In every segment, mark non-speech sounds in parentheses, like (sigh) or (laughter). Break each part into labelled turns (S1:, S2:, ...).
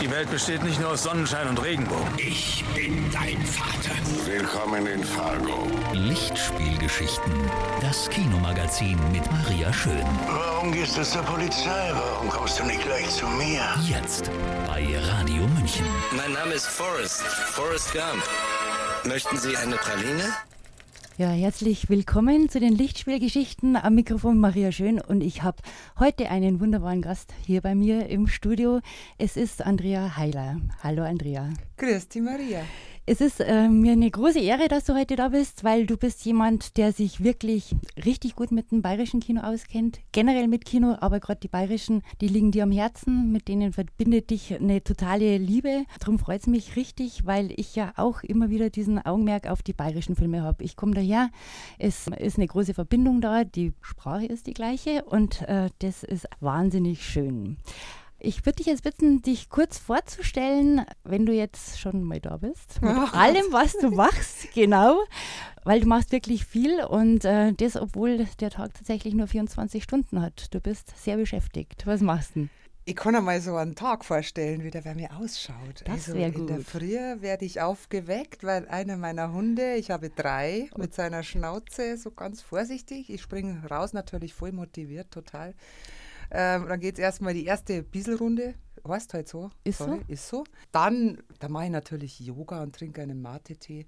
S1: Die Welt besteht nicht nur aus Sonnenschein und Regenbogen.
S2: Ich bin dein Vater.
S3: Willkommen in Fargo.
S4: Lichtspielgeschichten. Das Kinomagazin mit Maria Schön.
S2: Warum gehst du zur Polizei? Warum kommst du nicht gleich zu mir?
S4: Jetzt bei Radio München.
S5: Mein Name ist Forrest. Forrest Gump. Möchten Sie eine Praline?
S6: Ja, herzlich willkommen zu den Lichtspielgeschichten am Mikrofon Maria Schön und ich habe heute einen wunderbaren Gast hier bei mir im Studio. Es ist Andrea Heiler. Hallo Andrea.
S7: Grüß dich Maria.
S6: Es ist äh, mir eine große Ehre, dass du heute da bist, weil du bist jemand, der sich wirklich richtig gut mit dem bayerischen Kino auskennt. Generell mit Kino, aber gerade die bayerischen, die liegen dir am Herzen, mit denen verbindet dich eine totale Liebe. Darum freut es mich richtig, weil ich ja auch immer wieder diesen Augenmerk auf die bayerischen Filme habe. Ich komme daher, es ist eine große Verbindung da, die Sprache ist die gleiche und äh, das ist wahnsinnig schön. Ich würde dich jetzt bitten, dich kurz vorzustellen, wenn du jetzt schon mal da bist. Mit
S7: Ach.
S6: allem, was du machst, (laughs) genau. Weil du machst wirklich viel und äh, das, obwohl der Tag tatsächlich nur 24 Stunden hat. Du bist sehr beschäftigt. Was machst du? denn?
S7: Ich kann mir mal so einen Tag vorstellen, wie der bei mir ausschaut.
S6: Das
S7: also In der
S6: gut.
S7: Früh werde ich aufgeweckt, weil einer meiner Hunde, ich habe drei, mit seiner Schnauze so ganz vorsichtig. Ich springe raus, natürlich voll motiviert, total. Ähm, dann geht es erstmal die erste Bieselrunde. Heißt halt so.
S6: Ist so?
S7: Ist so. Dann, da mache ich natürlich Yoga und trinke einen Mate-Tee.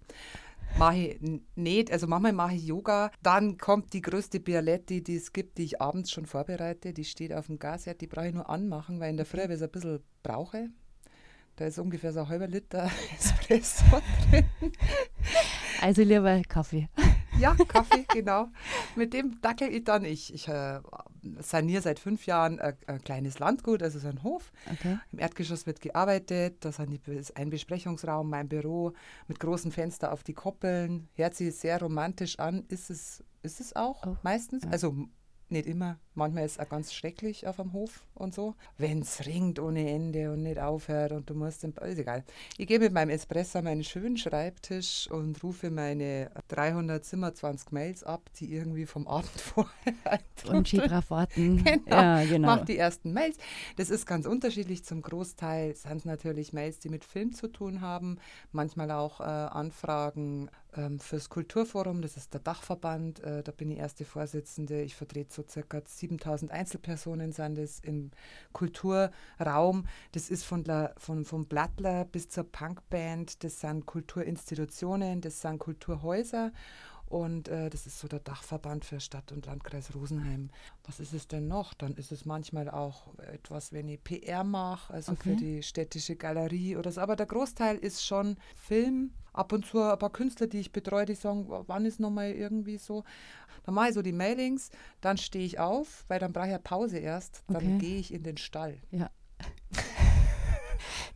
S7: Mache ich nicht, also manchmal mache ich Yoga. Dann kommt die größte Bialetti, die es gibt, die ich abends schon vorbereite. Die steht auf dem Gasherd, die brauche ich nur anmachen, weil in der Früh weil ich es ein bisschen brauche. Da ist ungefähr so ein halber Liter (laughs) Espresso drin.
S6: Also lieber Kaffee.
S7: Ja, Kaffee, (laughs) genau. Mit dem dackel ich dann. Ich, ich äh, saniere seit fünf Jahren ein, ein kleines Landgut, also so ein Hof.
S6: Okay.
S7: Im Erdgeschoss wird gearbeitet, da ist ein Besprechungsraum, mein Büro mit großen Fenster auf die Koppeln. Hört sich sehr romantisch an, ist es, ist es auch
S6: Auch,
S7: meistens. Also m- nicht immer, manchmal ist es auch ganz schrecklich auf dem Hof und so. Wenn es ringt ohne Ende und nicht aufhört und du musst, im, ist egal. Ich gehe mit meinem Espresso an meinen schönen Schreibtisch und rufe meine 327 Mails ab, die irgendwie vom Abend (laughs) vorher
S6: Und Ski drauf warten. (laughs)
S7: Genau.
S6: Ja, genau.
S7: Mach die ersten Mails. Das ist ganz unterschiedlich. Zum Großteil sind es natürlich Mails, die mit Film zu tun haben. Manchmal auch äh, Anfragen ähm, fürs Kulturforum. Das ist der Dachverband. Äh, da bin ich erste Vorsitzende. Ich vertrete so circa 7000 Einzelpersonen sind es im Kulturraum. Das ist von, der, von vom Blattler bis zur Punkband. Das sind Kulturinstitutionen. Das sind Kulturhäuser. Und äh, das ist so der Dachverband für Stadt- und Landkreis Rosenheim. Was ist es denn noch? Dann ist es manchmal auch etwas, wenn ich PR mache, also
S6: Okay.
S7: für die städtische Galerie oder so. Aber der Großteil ist schon Film. Ab und zu ein paar Künstler, die ich betreue, die sagen, "W- wann ist nochmal irgendwie so. Dann mache ich so die Mailings, dann stehe ich auf, weil dann brauche ich eine Pause erst. Dann
S6: Okay.
S7: gehe ich in den Stall.
S6: Ja. (laughs)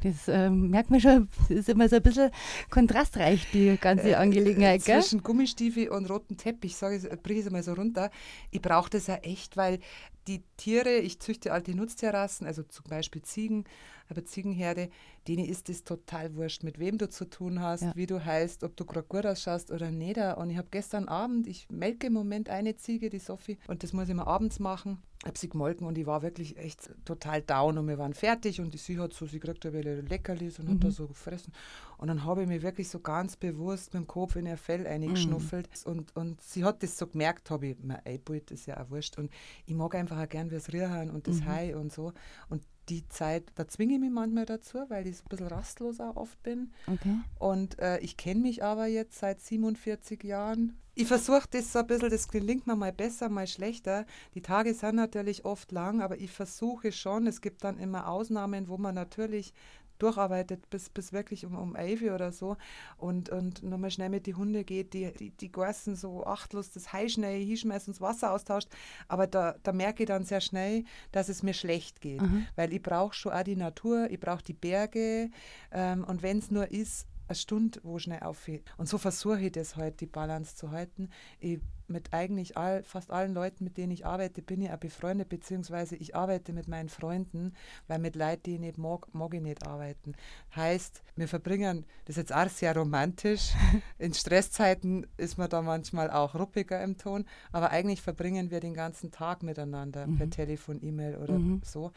S6: Das ähm, merkt man schon, das ist immer so ein bisschen kontrastreich, die ganze Angelegenheit, gell?
S7: Äh, Zwischen Gummistiefel und rotem Teppich, sage ich, bringe ich es mal so runter. Ich brauche das ja echt, weil die Tiere, ich züchte alte Nutztierrassen, also zum Beispiel Ziegen, aber Ziegenherde, denen ist es total wurscht, mit wem du zu tun hast,
S6: Ja.
S7: wie du heißt, ob du gerade gut ausschaust oder nicht. Und ich habe gestern Abend, ich melke im Moment eine Ziege, die Sophie, und das muss ich mal abends machen. habe sie gemolken und ich war wirklich echt total down und wir waren fertig und sie hat so, sie kriegt da wieder Leckerlis und hat da so gefressen. Und dann habe ich mir wirklich so ganz bewusst mit dem Kopf in ihr Fell eingeschnuffelt und, und sie hat das so gemerkt, habe ich, mein Eibild ist ja auch wurscht und ich mag einfach auch gern das Rühren und das Hai und so und die Zeit, da zwinge ich mich manchmal dazu, weil ich ein bisschen rastlos auch oft bin.
S6: Okay.
S7: Und äh, ich kenne mich aber jetzt seit 47 Jahren. Ich versuche das so ein bisschen, das gelingt mir mal besser, mal schlechter. Die Tage sind natürlich oft lang, aber ich versuche schon. Es gibt dann immer Ausnahmen, wo man natürlich durcharbeitet bis, bis wirklich um, um 11 Uhr oder so. Und, und nochmal schnell mit die Hunde geht, die, die, die Gorsen so achtlos das Hai schnell hinschmeißt und das Wasser austauscht. Aber da, da merke ich dann sehr schnell, dass es mir schlecht geht, weil ich brauche schon auch die Natur, ich brauche die Berge. Ähm, und wenn es nur ist, eine Stunde, wo schnell aufhört. Und so versuche ich das halt, die Balance zu halten. Ich, mit eigentlich all, fast allen Leuten, mit denen ich arbeite, bin ich auch befreundet, beziehungsweise ich arbeite mit meinen Freunden, weil mit Leuten, die ich nicht mag, mag ich nicht arbeiten. Heißt, wir verbringen, das ist jetzt auch sehr romantisch, (laughs) in Stresszeiten ist man da manchmal auch ruppiger im Ton, aber eigentlich verbringen wir den ganzen Tag miteinander, per Telefon, E-Mail oder so.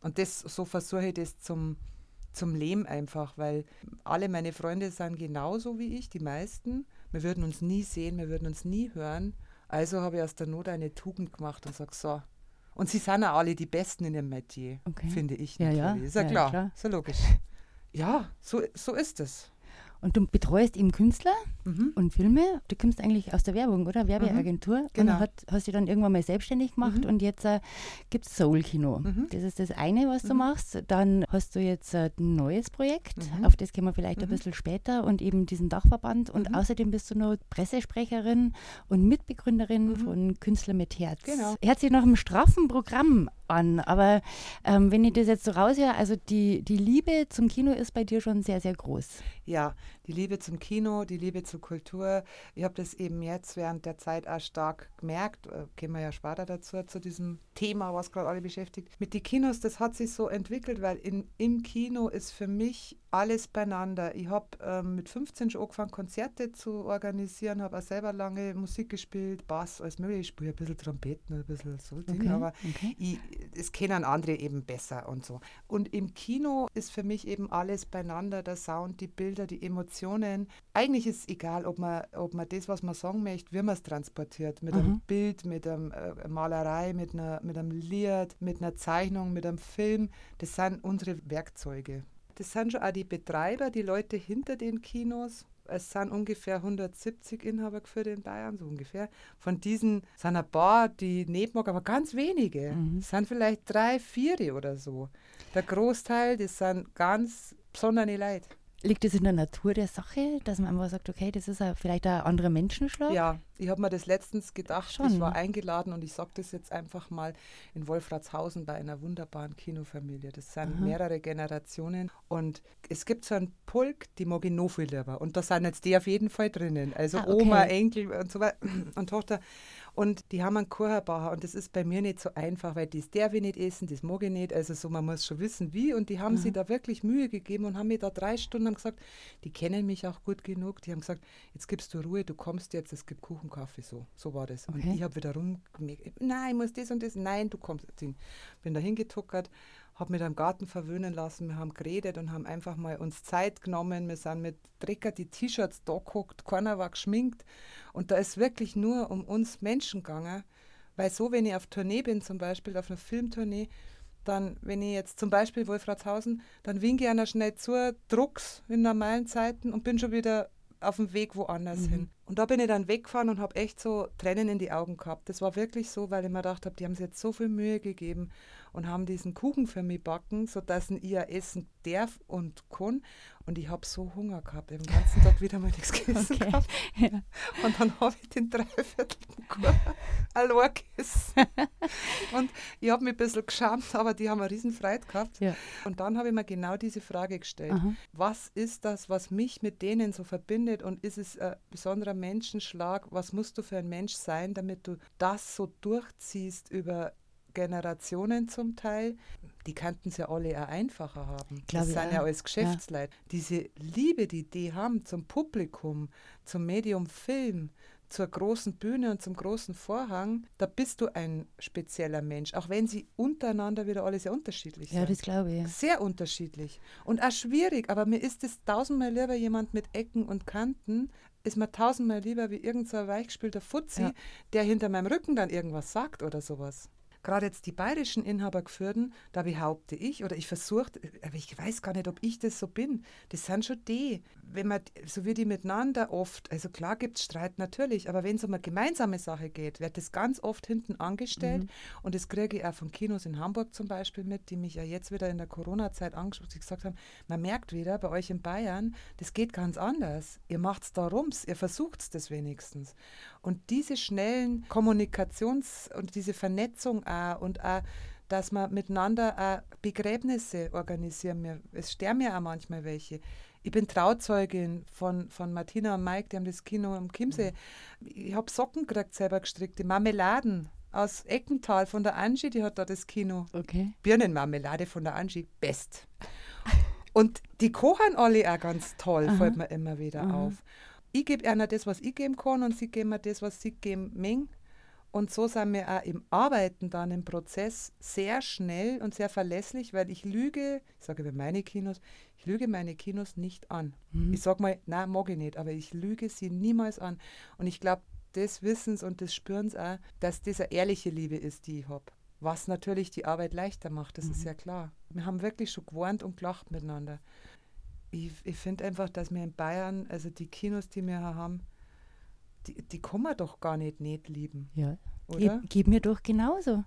S7: Und das, so versuche ich das zum zum Leben einfach, weil alle meine Freunde sind genauso wie ich, die meisten. Wir würden uns nie sehen, wir würden uns nie hören. Also habe ich aus der Not eine Tugend gemacht und sage so. Und sie sind ja alle die Besten in ihrem Metier,
S6: Okay.
S7: finde ich.
S6: Ja, ja.
S7: Ist ja,
S6: Ja,
S7: klar.
S6: klar.
S7: Ist ja logisch. Ja, so, so ist es.
S6: Und du betreust eben Künstler
S7: Mhm.
S6: und Filme. Du kommst eigentlich aus der Werbung, oder? Werbeagentur.
S7: Genau.
S6: Und hat, hast dich dann irgendwann mal selbstständig gemacht
S7: Mhm.
S6: und jetzt äh, gibt es Soul-Kino.
S7: Mhm.
S6: Das ist das eine, was du machst. Dann hast du jetzt äh, ein neues Projekt,
S7: Mhm.
S6: auf das kommen wir vielleicht ein
S7: Mhm.
S6: bisschen später und eben diesen Dachverband. Und
S7: Mhm.
S6: außerdem bist du noch Pressesprecherin und Mitbegründerin
S7: Mhm.
S6: von Künstler mit Herz.
S7: Genau.
S6: Hört sich nach einem straffen Programm an, aber ähm, wenn ich das jetzt so raushöre, also die, die Liebe zum Kino ist bei dir schon sehr, sehr groß.
S7: Ja, die Liebe zum Kino, die Liebe zur Kultur. Ich habe das eben jetzt während der Zeit auch stark gemerkt. Äh, Kommen wir ja später dazu, zu diesem Thema, was gerade alle beschäftigt. Mit den Kinos, das hat sich so entwickelt, weil in, im Kino ist für mich alles beieinander. Ich habe ähm, mit 15 schon angefangen, Konzerte zu organisieren, habe auch selber lange Musik gespielt, Bass, alles mögliche. Ich spiele ein bisschen Trompeten, ein bisschen so
S6: Okay,
S7: aber
S6: okay.
S7: ich, es kennen andere eben besser und so. Und im Kino ist für mich eben alles beieinander, der Sound, die Bilder, die Emotionen. Eigentlich ist es egal, ob man, ob man das, was man sagen möchte, wie man es transportiert. Mit einem
S6: Mhm.
S7: Bild, mit einer äh, Malerei, mit, einer, mit einem Lied, mit einer Zeichnung, mit einem Film. Das sind unsere Werkzeuge. Das sind schon auch die Betreiber, die Leute hinter den Kinos. Es sind ungefähr 170 Inhaber geführt in Bayern, so ungefähr. Von diesen sind ein paar, die nicht mag, aber ganz wenige.
S6: Mhm.
S7: Es sind vielleicht drei, vier oder so. Der Großteil, das sind ganz besondere Leute.
S6: Liegt es in der Natur der Sache, dass man einfach sagt, okay, das ist ein, vielleicht ein anderer Menschenschlag?
S7: Ja, ich habe mir das letztens gedacht.
S6: Schon.
S7: Ich war eingeladen und ich sage das jetzt einfach mal in Wolfratshausen bei einer wunderbaren Kinofamilie. Das sind
S6: Aha.
S7: mehrere Generationen und es gibt so einen Pulk, die mag ich noch viel lieber. Und da sind jetzt die auf jeden Fall drinnen. Also
S6: Ah, okay.
S7: Oma, Enkel und so weiter (clears throat) und Tochter. Und die haben einen Chorherbacher und das ist bei mir nicht so einfach, weil das darf ich nicht essen, das mag ich nicht. Also so, man muss schon wissen, wie. Und die haben sich da wirklich Mühe gegeben und haben mir da drei Stunden haben gesagt, die kennen mich auch gut genug. Die haben gesagt, jetzt gibst du Ruhe, du kommst jetzt, es gibt Kuchen, Kaffee, so. So war das. Und
S6: Okay.
S7: ich habe wieder rumgemerkt, nein, ich muss das und das, nein, du kommst. Bin da hingetuckert, habe mit am Garten verwöhnen lassen, wir haben geredet und haben einfach mal uns Zeit genommen. Wir sind mit Drecker die T-Shirts da geguckt, keiner war geschminkt. Und da ist wirklich nur um uns Menschen gegangen. Weil so, wenn ich auf Tournee bin, zum Beispiel auf einer Filmtournee, dann, wenn ich jetzt zum Beispiel Wolfratshausen, dann winke ich einer schnell zu, druck's in normalen Zeiten und bin schon wieder auf dem Weg woanders hin. Und da bin ich dann weggefahren und habe echt so Tränen in die Augen gehabt. Das war wirklich so, weil ich mir gedacht habe, die haben sich jetzt so viel Mühe gegeben und haben diesen Kuchen für mich backen, sodass ich ja essen darf und kann. Und ich habe so Hunger gehabt, ich hab den ganzen Tag wieder mal nichts gegessen (laughs)
S6: Okay.
S7: gehabt.
S6: Ja.
S7: Und dann habe ich den dreiviertelten Kuchen (laughs) allein gegessen. und ich habe mich ein bisschen geschämt, aber die haben eine riesen Freude gehabt.
S6: Ja.
S7: Und dann habe ich mir genau diese Frage gestellt.
S6: Aha.
S7: Was ist das, was mich mit denen so verbindet und ist es ein besonderer Menschenschlag? Was musst du für ein Mensch sein, damit du das so durchziehst über Generationen zum Teil? Die kannten es ja alle auch einfacher haben.
S6: Glaub
S7: das sind ja alles Geschäftsleute. Diese Liebe, die die haben zum Publikum, zum Medium Film, zur großen Bühne und zum großen Vorhang, da bist du ein spezieller Mensch, auch wenn sie untereinander wieder alle sehr unterschiedlich
S6: Ja,
S7: sind.
S6: das glaube ich.
S7: Sehr unterschiedlich und auch schwierig, aber mir ist es tausendmal lieber jemand mit Ecken und Kanten, ist mir tausendmal lieber wie irgendein so ein weichgespielter Fuzzi,
S6: Ja.
S7: der hinter meinem Rücken dann irgendwas sagt oder sowas. Gerade jetzt die bayerischen Inhabergeführten, da behaupte ich, oder ich versuche, aber ich weiß gar nicht, ob ich das so bin. Das sind schon die, wenn man, so wie die miteinander oft, also klar gibt es Streit natürlich, aber wenn es um eine gemeinsame Sache geht, wird das ganz oft hinten angestellt. Und das kriege ich auch von Kinos in Hamburg zum Beispiel mit, die mich ja jetzt wieder in der Corona-Zeit angesprochen die gesagt haben, man merkt wieder bei euch in Bayern, das geht ganz anders. Ihr macht es da rums, ihr versucht es das wenigstens. Und diese schnellen Kommunikations- und diese Vernetzung auch und auch, dass man miteinander auch Begräbnisse organisieren. Wir- Es sterben ja auch manchmal welche. Ich bin Trauzeugin von, von Martina und Mike, die haben das Kino am Chiemsee. Ich habe Socken gekriegt, selber gestrickt, die Marmeladen aus Eckental von der Angie, die hat da das Kino.
S6: Okay.
S7: Birnenmarmelade von der Angie, best. Und die kochen alle auch ganz toll,
S6: Aha.
S7: fällt mir immer wieder
S6: Aha.
S7: auf. Ich gebe einer das, was ich geben kann und sie geben mir das, was sie geben mengen. Und so sind wir auch im Arbeiten dann im Prozess sehr schnell und sehr verlässlich, weil ich lüge, ich sage über meine Kinos, ich lüge meine Kinos nicht an. Ich sage mal, nein, mag ich nicht, aber ich lüge sie niemals an. Und ich glaube, das Wissens und das Spürens auch, dass das eine ehrliche Liebe ist, die ich habe. Was natürlich die Arbeit leichter macht, das ist ja klar. Wir haben wirklich schon gewarnt und gelacht miteinander. Ich, ich finde einfach, dass wir in Bayern, also die Kinos, die wir haben, die, die kann man doch gar nicht nicht lieben,
S6: Ja.
S7: oder?
S6: Geht, geht mir doch genauso.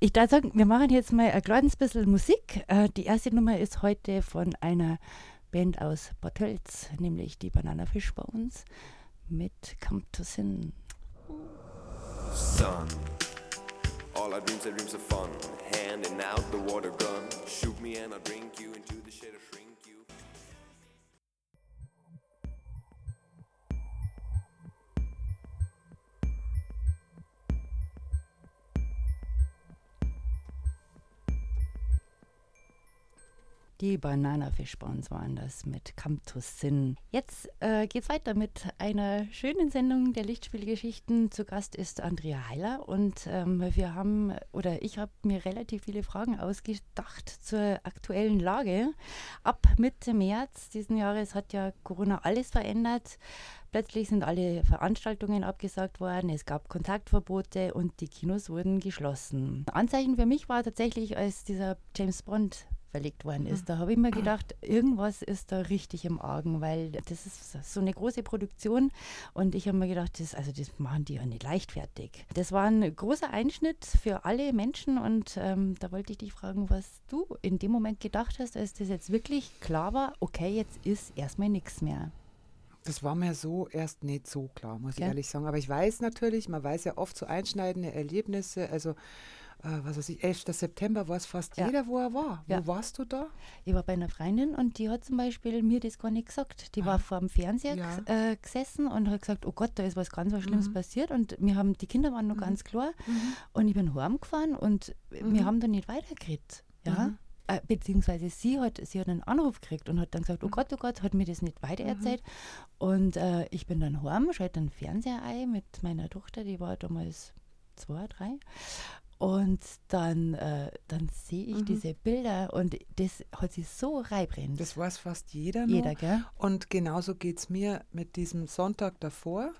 S6: Ich darf sagen, wir machen jetzt mal ein kleines bisschen Musik. Äh, die erste Nummer ist heute von einer Band aus Bad Tölz, nämlich die Banana Fish Bones mit Come to Sin.
S8: Son, all our dreams are dreams of fun. Handing out the water gun. Shoot me and I'll drink you into the shade or shrink
S6: Die Banana Fish Bones waren das mit Come to Sin. Jetzt äh, geht's weiter mit einer schönen Sendung der Lichtspielgeschichten. Zu Gast ist Andrea Heiler und ähm, wir haben oder ich habe mir relativ viele Fragen ausgedacht zur aktuellen Lage. Ab Mitte März diesen Jahres hat ja Corona alles verändert. Plötzlich sind alle Veranstaltungen abgesagt worden, es gab Kontaktverbote und die Kinos wurden geschlossen. Anzeichen für mich war tatsächlich, als dieser James Bond verlegt worden ist. Da habe ich mir gedacht, irgendwas ist da richtig im Argen, weil das ist so eine große Produktion und ich habe mir gedacht, das, also das machen die ja nicht leichtfertig. Das war ein großer Einschnitt für alle Menschen und ähm, da wollte ich dich fragen, was du in dem Moment gedacht hast, als das jetzt wirklich klar war, okay, jetzt ist erstmal nichts mehr.
S7: Das war mir so erst nicht so klar, muss ich
S6: Gell?
S7: ehrlich sagen. Aber ich weiß natürlich, man weiß ja oft so einschneidende Erlebnisse. Also, was weiß ich, 11. September war es fast
S6: Ja.
S7: jeder, wo er war.
S6: Ja.
S7: Wo warst du da?
S6: Ich war bei einer Freundin und die hat zum Beispiel mir das gar nicht gesagt. Die war vor dem Fernseher
S7: Ja.
S6: äh, gesessen und hat gesagt, oh Gott, da ist was ganz was Schlimmes passiert. Und wir haben, die Kinder waren noch ganz klar. Und ich bin heimgefahren und wir haben da nicht weitergeredet. Ja? Äh, beziehungsweise sie hat, sie hat einen Anruf gekriegt und hat dann gesagt, oh Gott, oh Gott, hat mir das nicht weitererzählt. Und äh, ich bin dann heim, schalte den Fernseher ein mit meiner Tochter, die war damals zwei, drei. Und dann, äh, dann sehe ich diese Bilder und das hat sich so reibrennt.
S7: Das weiß fast jeder noch.
S6: Jeder, gell?
S7: Und genauso geht es mir mit diesem Sonntag davor.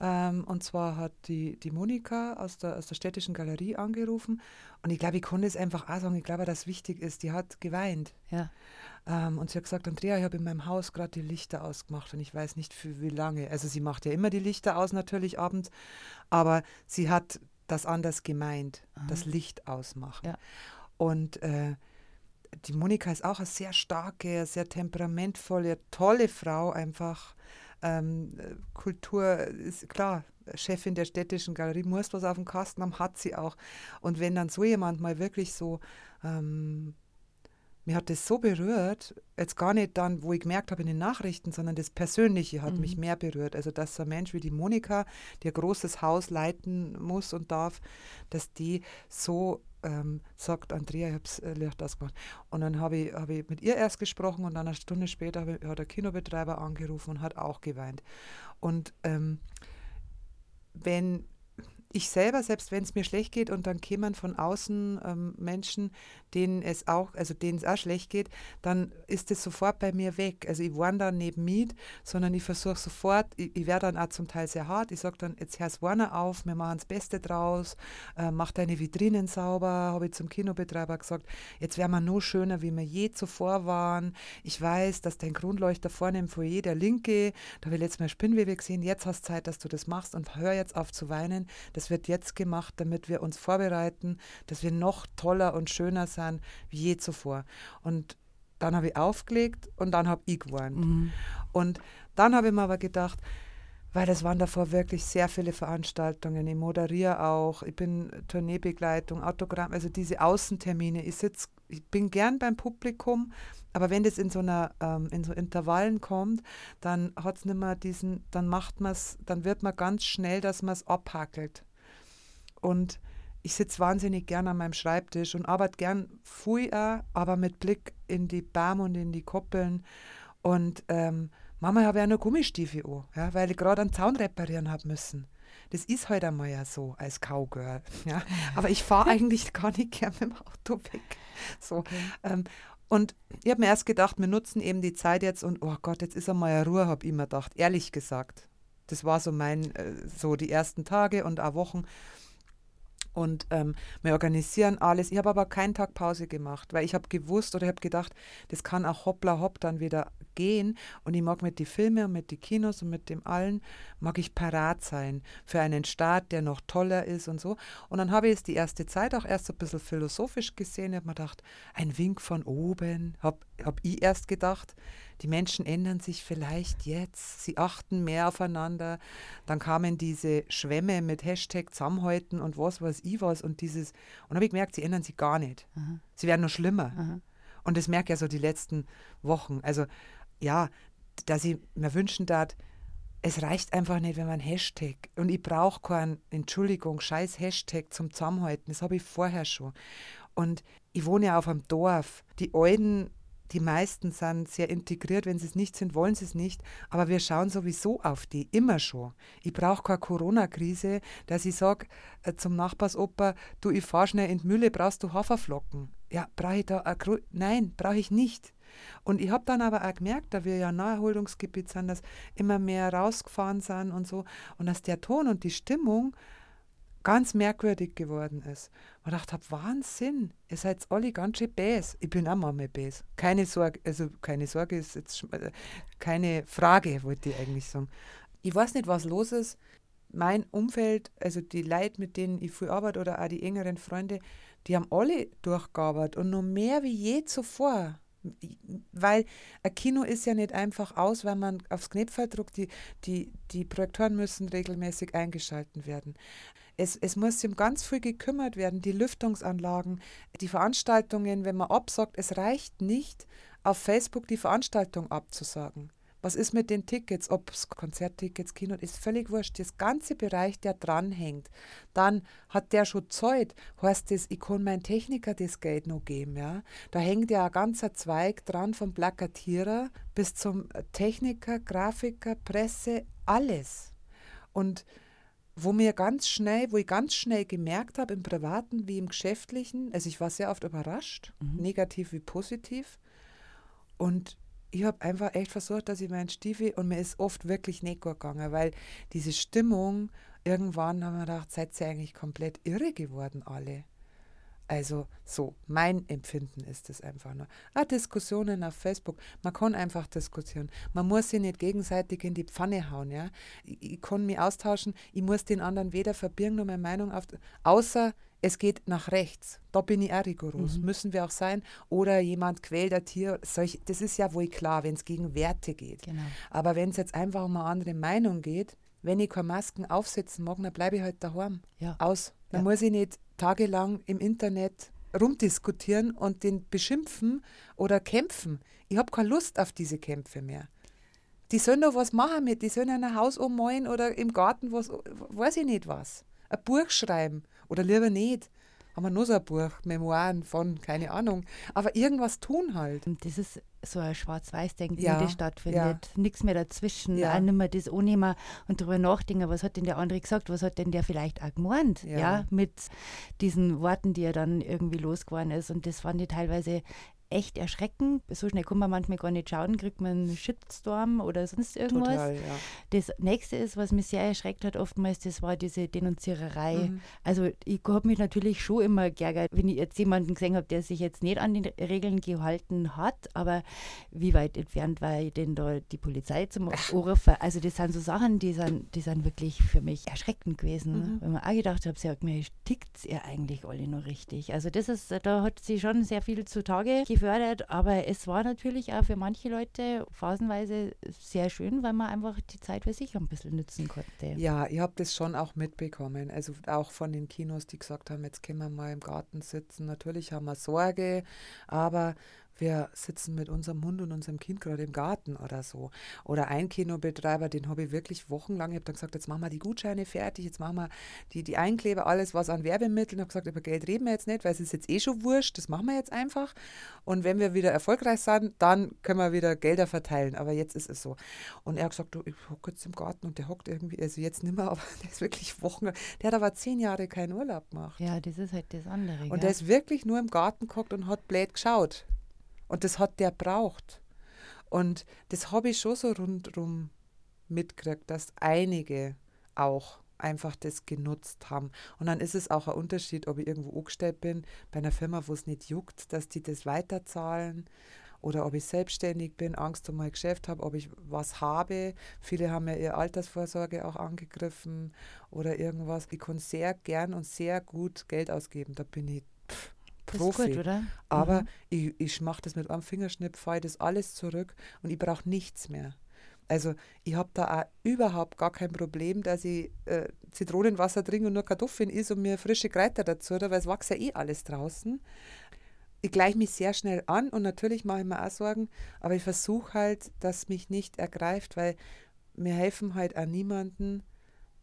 S7: Ähm, und zwar hat die, die Monika aus der, aus der städtischen Galerie angerufen. Und ich glaube, ich konnte es einfach auch sagen, ich glaube, dass wichtig ist. Die hat geweint.
S6: Ja.
S7: Ähm, und sie hat gesagt, Andrea, ich habe in meinem Haus gerade die Lichter ausgemacht und ich weiß nicht für wie lange. Also sie macht ja immer die Lichter aus natürlich abends, aber sie hat das anders gemeint, das Licht ausmachen.
S6: Ja.
S7: Und äh, die Monika ist auch eine sehr starke, sehr temperamentvolle, tolle Frau einfach. Ähm, äh, Kultur ist klar, Chefin der städtischen Galerie muss was auf dem Kasten haben, hat sie auch. Und wenn dann so jemand mal wirklich so ähm, mir hat das so berührt, jetzt gar nicht dann, wo ich gemerkt habe in den Nachrichten, sondern das Persönliche hat mich mehr berührt. Also, dass so ein Mensch wie die Monika, die ein großes Haus leiten muss und darf, dass die so ähm, sagt, Andrea, ich habe das Licht ausgemacht. Und dann habe ich, hab ich mit ihr erst gesprochen und dann eine Stunde später ich- hat der Kinobetreiber angerufen und hat auch geweint. Und ähm, wenn ich selber, selbst wenn es mir schlecht geht und dann kämen von außen ähm, Menschen, denen es auch, also denen es auch schlecht geht, dann ist es sofort bei mir weg. Also ich warne dann neben mit, sondern ich versuche sofort, ich, ich werde dann auch zum Teil sehr hart, ich sage dann, jetzt hör's Warner auf, wir machen das Beste draus, äh, mach deine Vitrinen sauber, habe ich zum Kinobetreiber gesagt, jetzt wären wir nur schöner, wie wir je zuvor waren. Ich weiß, dass dein Grundleuchter vorne im Foyer, der linke, da habe ich letztes Mal Spinnwebe gesehen, jetzt hast du Zeit, dass du das machst und hör jetzt auf zu weinen. Das wird jetzt gemacht, damit wir uns vorbereiten, dass wir noch toller und schöner sind wie je zuvor. Und dann habe ich aufgelegt und dann habe ich geweint. Und dann habe ich mir aber gedacht, weil das waren davor wirklich sehr viele Veranstaltungen. Ich moderiere auch, ich bin Tourneebegleitung, Autogramm, also diese Außentermine. Ich sitz, ich bin gern beim Publikum, aber wenn das in so einer, ähm, in so Intervallen kommt, dann hat es nicht mehr diesen, dann macht man es, dann wird man ganz schnell, dass man es abhackelt. Und ich sitze wahnsinnig gern an meinem Schreibtisch und arbeite gern früher, aber mit Blick in die Bäume und in die Koppeln. Und ähm, Mama habe ja nur Gummistiefel an, ja, weil ich gerade einen Zaun reparieren habe müssen. das ist halt einmal ja so als Cowgirl. (laughs) Ja? Aber ich fahre eigentlich (laughs) gar nicht gern mit dem Auto weg. So. Ähm, und ich habe mir erst gedacht, wir nutzen eben die Zeit jetzt und oh Gott, jetzt ist einmal Ruhe, habe ich mir gedacht, ehrlich gesagt. Das war so mein, äh, so die ersten Tage und auch Wochen. Und ähm, wir organisieren alles. Ich habe aber keinen Tag Pause gemacht, weil ich habe gewusst oder ich habe gedacht, das kann auch hoppla hopp dann wieder gehen. Und ich mag mit den Filmen und mit den Kinos und mit dem allen, mag ich parat sein für einen Staat, der noch toller ist und so. Und dann habe ich es die erste Zeit auch erst ein bisschen philosophisch gesehen. Ich habe mir gedacht, ein Wink von oben, habe hab ich erst gedacht die Menschen ändern sich vielleicht jetzt, sie achten mehr aufeinander. Dann kamen diese Schwämme mit Hashtag Zusammenhalten und was weiß ich was und dieses, und habe ich gemerkt, sie ändern sich gar nicht. Aha. Sie werden noch schlimmer. Aha. Und das merke ich ja so die letzten Wochen. Also ja, dass ich mir wünschen darf, es reicht einfach nicht, wenn man Hashtag und ich brauche keinen, Entschuldigung, scheiß Hashtag zum Zusammenhalten. Das habe ich vorher schon. Und ich wohne ja auf einem Dorf. Die Alten die meisten sind sehr integriert. Wenn sie es nicht sind, wollen sie es nicht. Aber wir schauen sowieso auf die, immer schon. Ich brauche keine Corona-Krise, dass ich sage äh, zum Nachbarsoper, du, ich fahre schnell in die Mühle, brauchst du Haferflocken? Ja, brauche ich da eine Nein, brauche ich nicht. Und ich habe dann aber auch gemerkt, da wir ja Naherholungsgebiet sind, dass immer mehr rausgefahren sind und so, und dass der Ton und die Stimmung ganz merkwürdig geworden ist. Ich dachte, Wahnsinn, ihr seid alle ganz schön bäs. Ich bin auch manchmal bäs. Keine Sorge, also keine Sorge ist jetzt äh, keine Frage, wollte ich eigentlich sagen. Ich weiß nicht, was los ist. Mein Umfeld, also die Leute, mit denen ich viel arbeite oder auch die engeren Freunde, die haben alle durchgearbeitet und noch mehr wie je zuvor weil ein Kino ist ja nicht einfach aus, wenn man aufs Knöpfel drückt. Die, die, die Projektoren müssen regelmäßig eingeschalten werden. Es, es muss um ganz viel gekümmert werden, die Lüftungsanlagen, die Veranstaltungen, wenn man absagt, es reicht nicht, auf Facebook die Veranstaltung abzusagen. Was ist mit den Tickets, ob es Konzerttickets, Kino, ist völlig wurscht. Das ganze Bereich, der dranhängt. Dann hat der schon Zeit, heißt das, ich kann meinen Techniker das Geld noch geben. Ja? Da hängt ja ein ganzer Zweig dran, vom Plakatierer bis zum Techniker, Grafiker, Presse, alles. Und wo mir ganz schnell, wo ich ganz schnell gemerkt habe, im Privaten wie im Geschäftlichen, also ich war sehr oft überrascht, mhm. negativ wie positiv. Und ich habe einfach echt versucht, dass ich meinen Stiefel, und mir ist oft wirklich nicht gut gegangen, weil diese Stimmung, irgendwann haben wir gedacht, seid ihr eigentlich komplett irre geworden alle. Also so, mein Empfinden ist es einfach nur. Ah, Diskussionen auf Facebook, man kann einfach diskutieren. Man muss sich nicht gegenseitig in die Pfanne hauen. Ja? Ich, ich kann mich austauschen, ich muss den anderen weder verbirgen noch meine Meinung auf, außer es geht nach rechts. Da bin ich auch rigoros. Mhm. Müssen wir auch sein. Oder jemand quält ein Tier. Solch, das ist ja wohl klar, wenn es gegen Werte geht. Genau. Aber wenn es jetzt einfach um eine andere Meinung geht, wenn ich keine Masken aufsetzen mag, dann bleibe ich halt daheim. Ja. Aus. Dann ja. muss ich nicht tagelang im Internet rumdiskutieren und den beschimpfen oder kämpfen. Ich habe keine Lust auf diese Kämpfe mehr. Die sollen doch was machen mit, die sollen ein Haus ummalen oder im Garten was, weiß ich nicht was. Ein Buch schreiben oder lieber nicht haben wir nur so ein Buch, Memoiren von, keine Ahnung. Aber irgendwas tun halt.
S6: Das ist so ein Schwarz-Weiß-Denken, ja, das stattfindet. Ja. Nichts mehr dazwischen, ja. auch nicht mehr das annehmen und darüber nachdenken, was hat denn der andere gesagt, was hat denn der vielleicht auch gemeint, ja. ja, mit diesen Worten, die er dann irgendwie losgeworden ist. Und das fand ich teilweise echt erschreckend. So schnell kann man manchmal gar nicht schauen, kriegt man einen Shitstorm oder sonst irgendwas. Total, ja. Das nächste ist, was mich sehr erschreckt hat oftmals, das war diese Denunziererei. Mhm. Also ich habe mich natürlich schon immer geärgert, wenn ich jetzt jemanden gesehen habe, der sich jetzt nicht an die Regeln gehalten hat, aber wie weit entfernt war ich denn da die Polizei zum Anrufen? Also das sind so Sachen, die sind, die sind wirklich für mich erschreckend gewesen. Mhm. Wenn man auch gedacht hat, sagt mir, tickt ihr eigentlich alle noch richtig? Also das ist, da hat sie schon sehr viel zutage gefördert gefördert, aber es war natürlich auch für manche Leute phasenweise sehr schön, weil man einfach die Zeit für sich ein bisschen nutzen konnte.
S7: Ja, ich habe das schon auch mitbekommen. Also auch von den Kinos, die gesagt haben, jetzt können wir mal im Garten sitzen. Natürlich haben wir Sorge, aber wir sitzen mit unserem Hund und unserem Kind gerade im Garten oder so. Oder ein Kinobetreiber, den habe ich wirklich wochenlang, ich habe dann gesagt, jetzt machen wir die Gutscheine fertig, jetzt machen wir die, die Einkleber, alles was an Werbemitteln. Ich habe gesagt, über Geld reden wir jetzt nicht, weil es ist jetzt eh schon wurscht, das machen wir jetzt einfach. Und wenn wir wieder erfolgreich sind, dann können wir wieder Gelder verteilen. Aber jetzt ist es so. Und er hat gesagt, du, ich hocke jetzt im Garten und der hockt irgendwie, also jetzt nicht mehr, (laughs) aber der ist wirklich Wochen, der hat aber zehn Jahre keinen Urlaub gemacht.
S6: Ja, das ist halt das andere.
S7: Und
S6: gell?
S7: der ist wirklich nur im Garten gehockt und hat blöd geschaut. Und das hat der braucht. Und das habe ich schon so rundherum mitgekriegt, dass einige auch einfach das genutzt haben. Und dann ist es auch ein Unterschied, ob ich irgendwo angestellt bin, bei einer Firma, wo es nicht juckt, dass die das weiterzahlen oder ob ich selbstständig bin, Angst um mein Geschäft habe, ob ich was habe. Viele haben ja ihre Altersvorsorge auch angegriffen oder irgendwas. Ich kann sehr gern und sehr gut Geld ausgeben. Da bin ich pff, Profi.
S6: gut, oder?
S7: Aber
S6: Mhm.
S7: ich, ich mache das mit einem Fingerschnipp, fahre das alles zurück und ich brauche nichts mehr. Also ich habe da auch überhaupt gar kein Problem, dass ich äh, Zitronenwasser trinke und nur Kartoffeln is und mir frische Kräuter dazu, weil es wächst ja eh alles draußen. Ich gleiche mich sehr schnell an und natürlich mache ich mir auch Sorgen, aber ich versuche halt, dass mich nicht ergreift, weil mir helfen halt auch niemanden,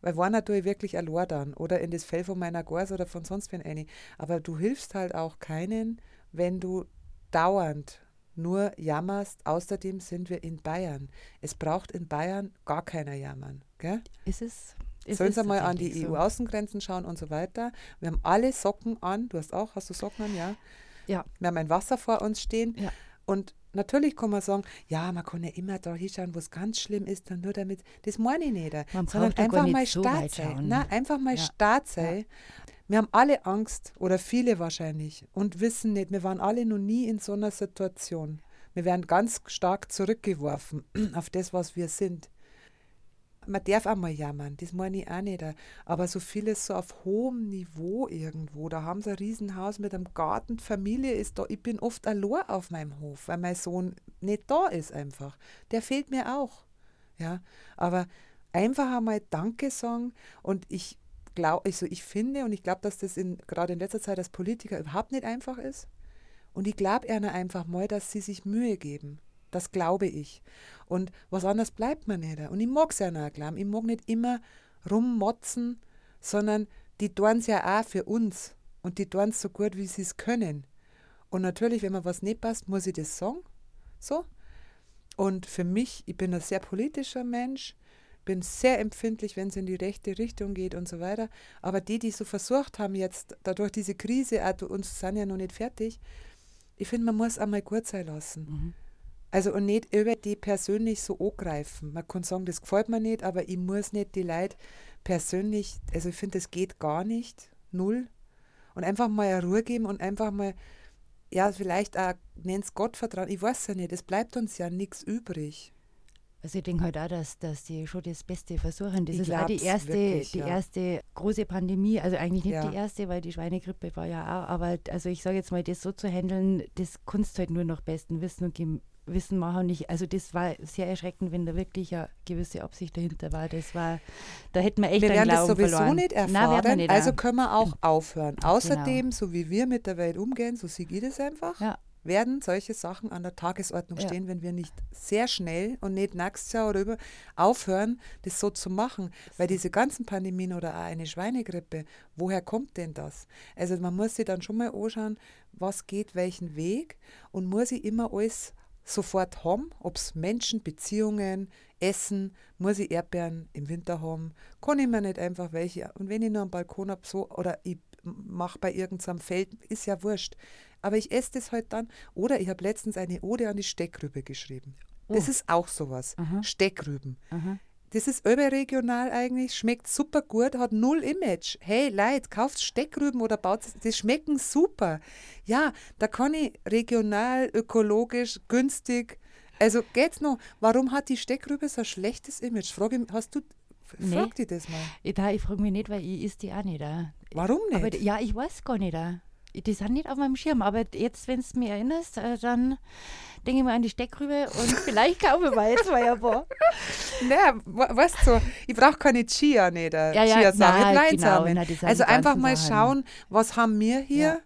S7: weil war natürlich wirklich allein dann oder in das Fell von meiner Gors oder von sonst wen eine. Aber du hilfst halt auch keinen, wenn du dauernd nur jammerst. Außerdem sind wir in Bayern. Es braucht in Bayern gar keiner jammern. Gell?
S6: Ist es.
S7: Sollen Sie mal an die
S6: so.
S7: EU-Außengrenzen schauen und so weiter. Wir haben alle Socken an. Du hast auch, hast du Socken an? Ja.
S6: Ja.
S7: Wir haben ein Wasser vor uns stehen.
S6: Ja.
S7: Und natürlich kann man sagen, ja, man kann ja immer da hinschauen, wo es ganz schlimm ist, dann nur damit, das meine ich nicht.
S6: Man
S7: sondern einfach
S6: nicht
S7: mal
S6: so
S7: stark
S6: weit
S7: sein. einfach mal
S6: Ja.
S7: stark sein. Wir haben alle Angst, oder viele wahrscheinlich, und wissen nicht, wir waren alle noch nie in so einer Situation. Wir werden ganz stark zurückgeworfen (clears throat) auf das, was wir sind. Man darf auch mal jammern, das meine ich auch nicht. Aber so vieles so auf hohem Niveau irgendwo. Da haben sie ein Riesenhaus mit einem Garten, Familie ist da. Ich bin oft allein auf meinem Hof, weil mein Sohn nicht da ist einfach. Der fehlt mir auch. Ja, aber einfach einmal Danke sagen und ich glaube, also ich finde und ich glaube, dass das in, gerade in letzter Zeit als Politiker überhaupt nicht einfach ist. Und ich glaube ihnen einfach mal, dass sie sich Mühe geben. Das glaube ich. Und was anderes bleibt mir nicht. Und ich mag es ja auch glauben. Ich mag nicht immer rummotzen, sondern die tun es ja auch für uns. Und die tun es so gut, wie sie es können. Und natürlich, wenn mir was nicht passt, muss ich das sagen. So. Und für mich, ich bin ein sehr politischer Mensch, bin sehr empfindlich, wenn es in die rechte Richtung geht und so weiter. Aber die, die so versucht haben, jetzt dadurch diese Krise, auch du- uns sind ja noch nicht fertig, ich finde, man muss einmal gut sein lassen. Also und nicht über die persönlich so angreifen. Man kann sagen, das gefällt mir nicht, aber ich muss nicht die Leute persönlich, also ich finde, das geht gar nicht. Null. Und einfach mal eine Ruhe geben und einfach mal, ja, vielleicht auch, nenn's Gottvertrauen. Ich weiß ja nicht, es bleibt uns ja nichts übrig.
S6: Also ich denke halt auch, dass, dass die schon das Beste versuchen. Das
S7: Ich
S6: ist auch die erste,
S7: wirklich,
S6: die
S7: ja.
S6: erste große Pandemie, also eigentlich nicht
S7: Ja.
S6: die erste, weil die Schweinegrippe war ja auch, aber also ich sage jetzt mal, das so zu handeln, das kannst du halt nur nach bestem Wissen und Gem- Wissen machen. Nicht, also das war sehr erschreckend, wenn da wirklich eine gewisse Absicht dahinter war. Das war, da hätten wir echt
S7: wir
S6: einen
S7: werden das
S6: Glauben
S7: sowieso
S6: verloren.
S7: nicht
S6: Nein, werden
S7: erfahren,
S6: wir nicht,
S7: also
S6: ja.
S7: können wir auch (clears throat) aufhören. Außerdem,
S6: Genau.
S7: so wie wir mit der Welt umgehen, so sehe ich das einfach,
S6: Ja.
S7: werden solche Sachen an der Tagesordnung
S6: Ja.
S7: stehen, wenn wir nicht sehr schnell und nicht nächstes Jahr oder über aufhören, das so zu machen. Weil diese ganzen Pandemien oder auch eine Schweinegrippe, woher kommt denn das? Also man muss sich dann schon mal anschauen, was geht welchen Weg und muss ich immer alles sofort haben, ob es Menschen, Beziehungen, Essen, muss ich Erdbeeren im Winter haben, kann ich mir nicht einfach welche, und wenn ich nur einen Balkon habe, so, oder ich mache bei irgendeinem Feld, ist ja wurscht. Aber ich esse das halt dann. Oder ich habe letztens eine Ode an die Steckrübe geschrieben. Das
S6: Oh.
S7: ist auch sowas.
S6: Aha.
S7: Steckrüben.
S6: Aha.
S7: Das ist überregional eigentlich, schmeckt super gut, hat null Image. Hey Leute, kauft Steckrüben oder baut die schmecken super. Ja, da kann ich regional, ökologisch, günstig. Also geht's noch. Warum hat die Steckrübe so ein schlechtes Image? Frage, ich- hast du,
S6: Nee.
S7: frag dich das mal.
S6: Ich, da, ich frage mich nicht, weil ich ist die auch nicht. Auch.
S7: Warum nicht?
S6: Aber, ja, ich weiß gar nicht. Auch. Die sind nicht auf meinem Schirm. Aber jetzt, wenn du mich erinnerst, äh, dann denke ich mal an die Steckrübe und (laughs) vielleicht kaufe ich mal jetzt mal ein paar.
S7: Naja, we- weißt du, ich brauche keine Chia, nicht,
S6: Ja, ja,
S7: Chiasamen,
S6: nein,
S7: Leinsamen.
S6: genau, sind
S7: also einfach mal
S6: Sachen.
S7: schauen, was haben wir hier
S6: Ja.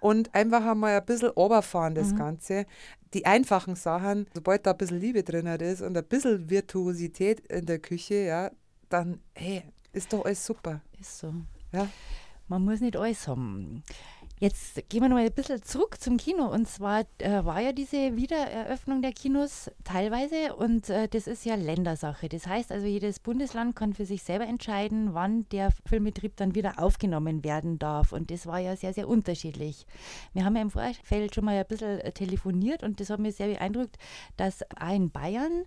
S7: und einfach einmal ein bisschen runterfahren, das
S6: Mhm.
S7: Ganze. Die einfachen Sachen, sobald da ein bisschen Liebe drin ist und ein bisschen Virtuosität in der Küche, ja, dann, hey, ist doch alles super.
S6: Ist so.
S7: Ja.
S6: Man muss nicht alles haben. Jetzt gehen wir noch ein bisschen zurück zum Kino. Und zwar äh, war ja diese Wiedereröffnung der Kinos teilweise und äh, das ist ja Ländersache. Das heißt also, jedes Bundesland kann für sich selber entscheiden, wann der Filmbetrieb dann wieder aufgenommen werden darf. Und das war ja sehr, sehr unterschiedlich. Wir haben ja im Vorfeld schon mal ein bisschen äh, telefoniert und das hat mich sehr beeindruckt, dass auch in Bayern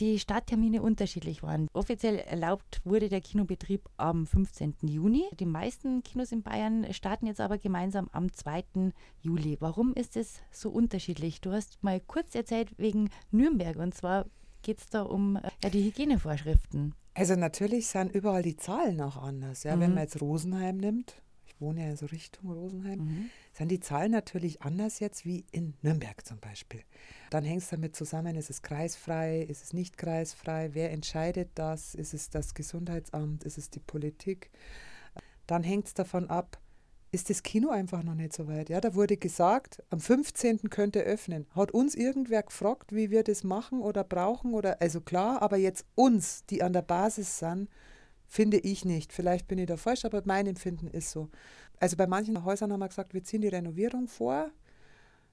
S6: die Starttermine unterschiedlich waren. Offiziell erlaubt wurde der Kinobetrieb am 15. Juni. Die meisten Kinos in Bayern starten jetzt aber gemeinsam am 2. Juli. Warum ist es so unterschiedlich? Du hast mal kurz erzählt wegen Nürnberg und zwar geht es da um äh, ja, die Hygienevorschriften.
S7: Also natürlich sind überall die Zahlen auch anders. Ja, Wenn
S6: Mhm.
S7: man jetzt Rosenheim nimmt, wohne ja so Richtung Rosenheim,
S6: Mhm.
S7: sind die Zahlen natürlich anders jetzt wie in Nürnberg zum Beispiel. Dann hängt es damit zusammen, ist es kreisfrei, ist es nicht kreisfrei, wer entscheidet das, ist es das Gesundheitsamt, ist es die Politik. Dann hängt es davon ab, ist das Kino einfach noch nicht so weit. Ja, da wurde gesagt, am 15. könnte öffnen. Hat uns irgendwer gefragt, wie wir das machen oder brauchen oder also klar, aber jetzt uns, die an der Basis sind, finde ich nicht. Vielleicht bin ich da falsch, aber mein Empfinden ist so. Also bei manchen Häusern haben wir gesagt, wir ziehen die Renovierung vor.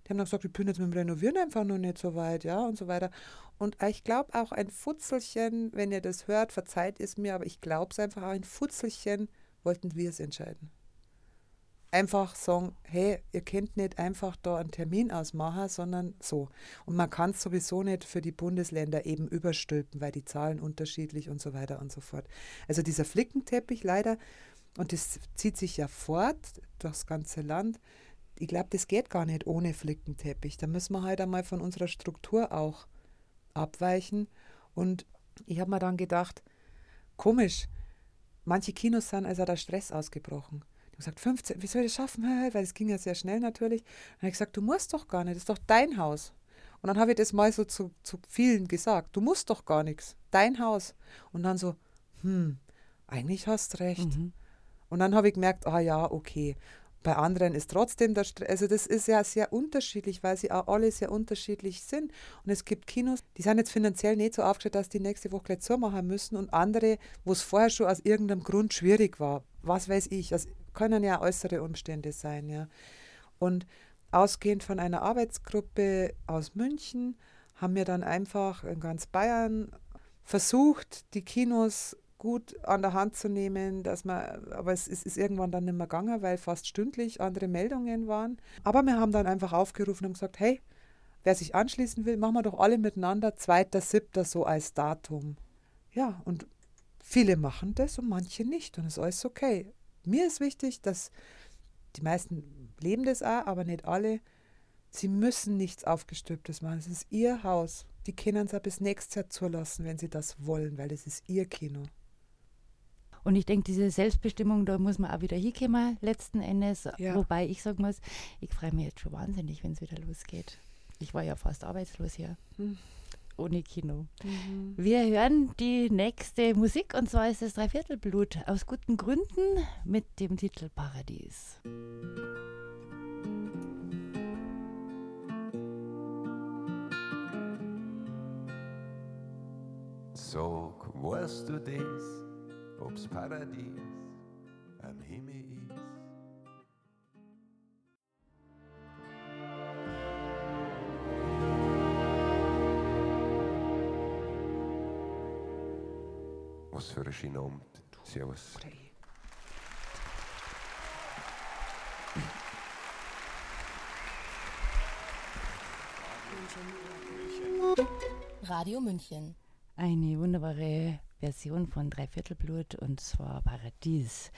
S7: Die haben dann gesagt, ich bin jetzt mit dem Renovieren einfach noch nicht so weit, ja, und so weiter. Und ich glaube auch ein Futzelchen, wenn ihr das hört, verzeiht es mir, aber ich glaube es einfach ein Futzelchen, wollten wir es entscheiden. Einfach sagen, hey, ihr könnt nicht einfach da einen Termin ausmachen, sondern so. Und man kann es sowieso nicht für die Bundesländer eben überstülpen, weil die Zahlen unterschiedlich und so weiter und so fort. Also dieser Flickenteppich leider, und das zieht sich ja fort durchs ganze Land, ich glaube, das geht gar nicht ohne Flickenteppich. Da müssen wir halt einmal von unserer Struktur auch abweichen. Und ich habe mir dann gedacht, komisch, manche Kinos sind also da Stress ausgebrochen. Die haben gesagt, 15, wie soll ich das schaffen? Weil es ging ja sehr schnell natürlich. Dann habe ich gesagt, du musst doch gar nicht, das ist doch dein Haus. Und dann habe ich das mal so zu, zu vielen gesagt, du musst doch gar nichts, dein Haus. Und dann so, hm, eigentlich hast recht. Und dann habe ich gemerkt, ah ja, okay. Bei anderen ist trotzdem der Stress. Also das ist ja sehr unterschiedlich, weil sie auch alle sehr unterschiedlich sind. Und es gibt Kinos, die sind jetzt finanziell nicht so aufgestellt, dass die nächste Woche gleich zumachen müssen. Und andere, wo es vorher schon aus irgendeinem Grund schwierig war. Was weiß ich. Das können ja äußere Umstände sein, ja. Und ausgehend von einer Arbeitsgruppe aus München haben wir dann einfach in ganz Bayern versucht, die Kinos gut an der Hand zu nehmen, dass man, aber es ist, ist irgendwann dann nicht mehr gegangen, weil fast stündlich andere Meldungen waren. Aber wir haben dann einfach aufgerufen und gesagt, hey, wer sich anschließen will, machen wir doch alle miteinander, 2.7. so als Datum. Ja, und viele machen das und manche nicht und es ist alles okay. Mir ist wichtig, dass die meisten leben das auch, aber nicht alle. Sie müssen nichts Aufgestülptes machen. Es ist ihr Haus. Die können es auch bis nächstes Jahr zulassen, wenn sie das wollen, weil es ist ihr Kino.
S6: Und ich denke, diese Selbstbestimmung, da muss man auch wieder hinkommen, letzten Endes.
S7: Ja.
S6: Wobei ich sagen muss, ich freue mich jetzt schon wahnsinnig, wenn es wieder losgeht. Ich war ja fast arbeitslos hier.
S7: Hm.
S6: Ohne Kino. Wir hören die nächste Musik und zwar ist es Dreiviertelblut aus guten Gründen mit dem Titel Paradies.
S8: Sag, weißt du das, ob's Paradies am Himmel ist? Was für ein schöner Abend. Servus.
S9: Radio München.
S6: Eine wunderbare Version von Dreiviertelblut und zwar Paradies.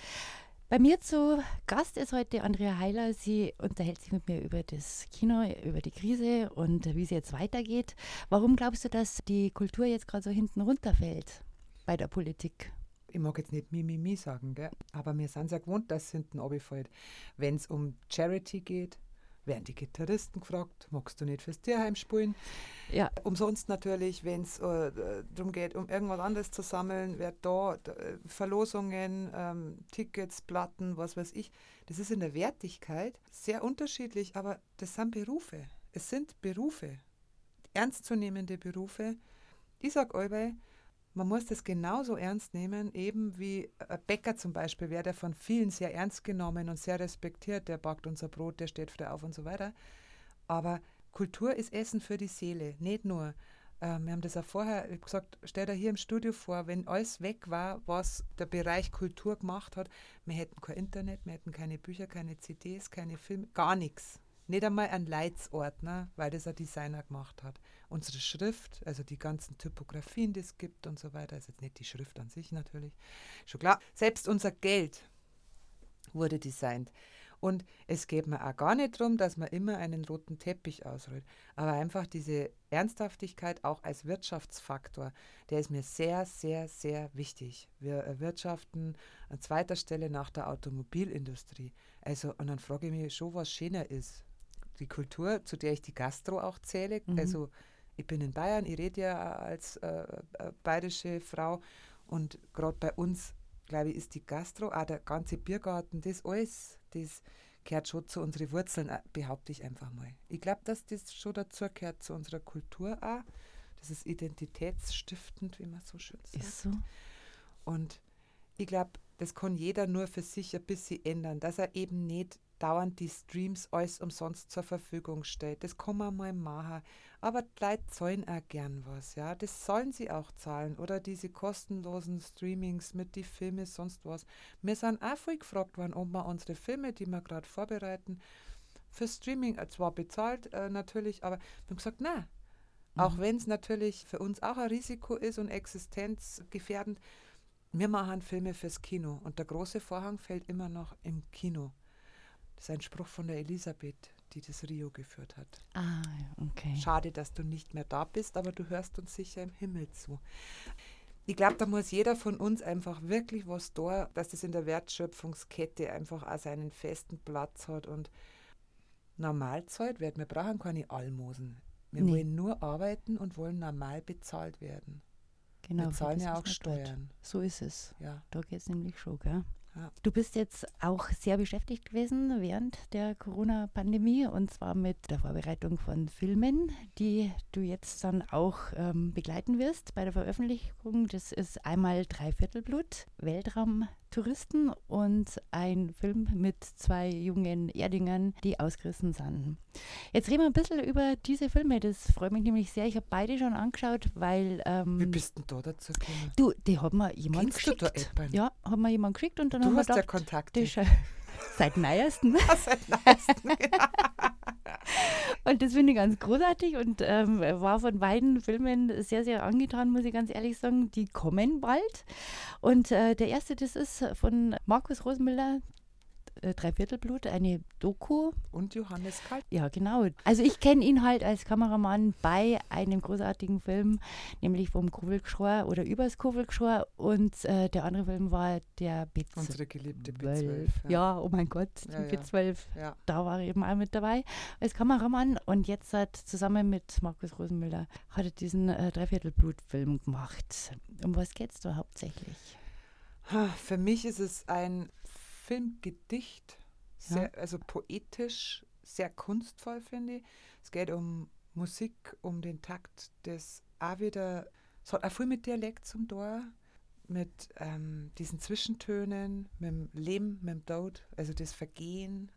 S6: Bei mir zu Gast ist heute Andrea Heiler. Sie unterhält sich mit mir über das Kino, über die Krise und wie es jetzt weitergeht. Warum glaubst du, dass die Kultur jetzt gerade so hinten runterfällt bei der Politik?
S7: Ich mag jetzt nicht Mimimi sagen, gell? aber wir sind ja gewohnt, dass es hinten runterfällt. Wenn es um Charity geht, werden die Gitarristen gefragt, magst du nicht fürs Tierheim spielen?
S6: Ja.
S7: Umsonst natürlich, wenn es äh, darum geht, um irgendwas anderes zu sammeln, wird da Verlosungen, ähm, Tickets, Platten, was weiß ich. Das ist in der Wertigkeit sehr unterschiedlich, aber das sind Berufe. Es sind Berufe, ernstzunehmende Berufe. Ich sage allweil, man muss das genauso ernst nehmen, eben wie ein Bäcker zum Beispiel, wer der von vielen sehr ernst genommen und sehr respektiert, der backt unser Brot, der steht früh auf und so weiter. Aber Kultur ist Essen für die Seele, nicht nur. Ähm, wir haben das auch vorher gesagt, stell dir hier im Studio vor, wenn alles weg war, was der Bereich Kultur gemacht hat, wir hätten kein Internet, wir hätten keine Bücher, keine CDs, keine Filme, gar nichts. Nicht einmal ein Leitsordner, weil das ein Designer gemacht hat. Unsere Schrift, also die ganzen Typografien, die es gibt und so weiter, ist jetzt nicht die Schrift an sich natürlich, schon klar. Selbst unser Geld wurde designt. Und es geht mir auch gar nicht darum, dass man immer einen roten Teppich ausrollt, aber einfach diese Ernsthaftigkeit auch als Wirtschaftsfaktor, der ist mir sehr, sehr, sehr wichtig. Wir erwirtschaften an zweiter Stelle nach der Automobilindustrie. Also, und dann frage ich mich schon, was schöner ist. Die Kultur, zu der ich die Gastro auch zähle.
S6: Mhm.
S7: Also, ich bin in Bayern, ich rede ja als äh, äh, bayerische Frau und gerade bei uns, glaube ich, ist die Gastro, auch der ganze Biergarten, das alles, das gehört schon zu unseren Wurzeln, äh, behaupte ich einfach mal. Ich glaube, dass das schon dazu gehört, zu unserer Kultur auch. Das ist identitätsstiftend, wie man so schön sagt.
S6: Ist so.
S7: Und ich glaube, das kann jeder nur für sich ein bisschen ändern, dass er eben nicht dauernd die Streams alles umsonst zur Verfügung stellt. Das kann man mal machen. Aber die Leute zahlen auch gern was, ja. Das sollen sie auch zahlen. Oder diese kostenlosen Streamings mit die Filme, sonst was. Wir sind auch viel gefragt worden, ob wir unsere Filme, die wir gerade vorbereiten, für Streaming äh, zwar bezahlt äh, natürlich, aber wir haben gesagt, na, auch wenn es natürlich für uns auch ein Risiko ist und existenzgefährdend, wir machen Filme fürs Kino und der große Vorhang fällt immer noch im Kino. Das ist ein Spruch von der Elisabeth, die das Rio geführt hat.
S6: Ah, okay.
S7: Schade, dass du nicht mehr da bist, aber du hörst uns sicher im Himmel zu. Ich glaube, da muss jeder von uns einfach wirklich was da, dass das in der Wertschöpfungskette einfach auch seinen festen Platz hat und Normalzeit wird. Wir brauchen keine Almosen. Wir
S6: Nee.
S7: wollen nur arbeiten und wollen normal bezahlt werden.
S6: Genau.
S7: wir zahlen ja auch. Steuern.
S6: So ist es.
S7: Ja.
S6: Da geht es nämlich schon, gell? Du bist jetzt auch sehr beschäftigt gewesen während der Corona-Pandemie und zwar mit der Vorbereitung von Filmen, die du jetzt dann auch ähm, begleiten wirst bei der Veröffentlichung. Das ist einmal Dreiviertelblut, Weltraumtouristen und ein Film mit zwei jungen Erdingern, die ausgerissen sind. Jetzt reden wir ein bisschen über diese Filme. Das freut mich nämlich sehr. Ich habe beide schon angeschaut, weil. Ähm,
S7: Wie bist denn da dazu gekommen?
S6: Du, die hat mir jemand
S7: Kennst du da
S6: geschickt.
S7: jemanden?
S6: Ja, hat mir jemand geschickt und dann
S7: Du
S6: haben wir
S7: hast ja
S6: gedacht,
S7: Kontakte. (laughs)
S6: seit neuestem. (laughs)
S7: Seit neuestem. (laughs)
S6: Und das finde ich ganz großartig und ähm, war von beiden Filmen sehr, sehr angetan, muss ich ganz ehrlich sagen. Die kommen bald. Und äh, der erste, das ist von Markus Rosenmüller, äh, Dreiviertelblut, eine Doku.
S7: Und Johannes Kalb.
S6: Ja, genau. Also ich kenne ihn halt als Kameramann bei einem großartigen Film, nämlich vom Kovelgschor oder übers Kovelgschor. Und äh, der andere Film war der B12.
S7: Unsere geliebte
S6: B12.
S7: B12.
S6: Ja. oh mein Gott, die
S7: Ja, ja.
S6: B12.
S7: Ja.
S6: Da war er eben auch mit dabei als Kameramann. Und jetzt hat zusammen mit Markus Rosenmüller hat er diesen äh, Dreiviertelblut-Film gemacht. Um was geht es da hauptsächlich?
S7: Ha, Für mich ist es ein Filmgedicht,
S6: Ja.
S7: sehr, also poetisch, sehr kunstvoll, finde ich. Es geht um Musik, um den Takt des auch wieder, es hat auch viel mit Dialekt zum Tor, mit ähm, diesen Zwischentönen, mit dem Leben, mit dem Tod, also das Vergehen.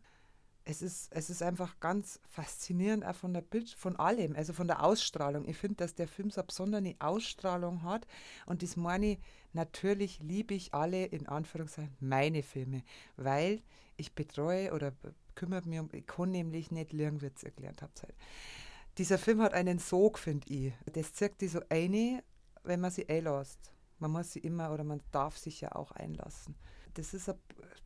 S7: Es ist, es ist einfach ganz faszinierend, auch von der Bild, von allem, also von der Ausstrahlung. Ich finde, dass der Film so eine besondere Ausstrahlung hat. Und das meine ich, natürlich liebe ich alle, in Anführungszeichen, meine Filme, weil ich betreue oder kümmere mich um, ich kann nämlich nicht Lirgenwitz erklärt habe Zeit. Dieser Film hat einen Sog, finde ich. Das zirkt die so eine, wenn man sie einlässt. Man muss sie immer oder man darf sich ja auch einlassen. Das ist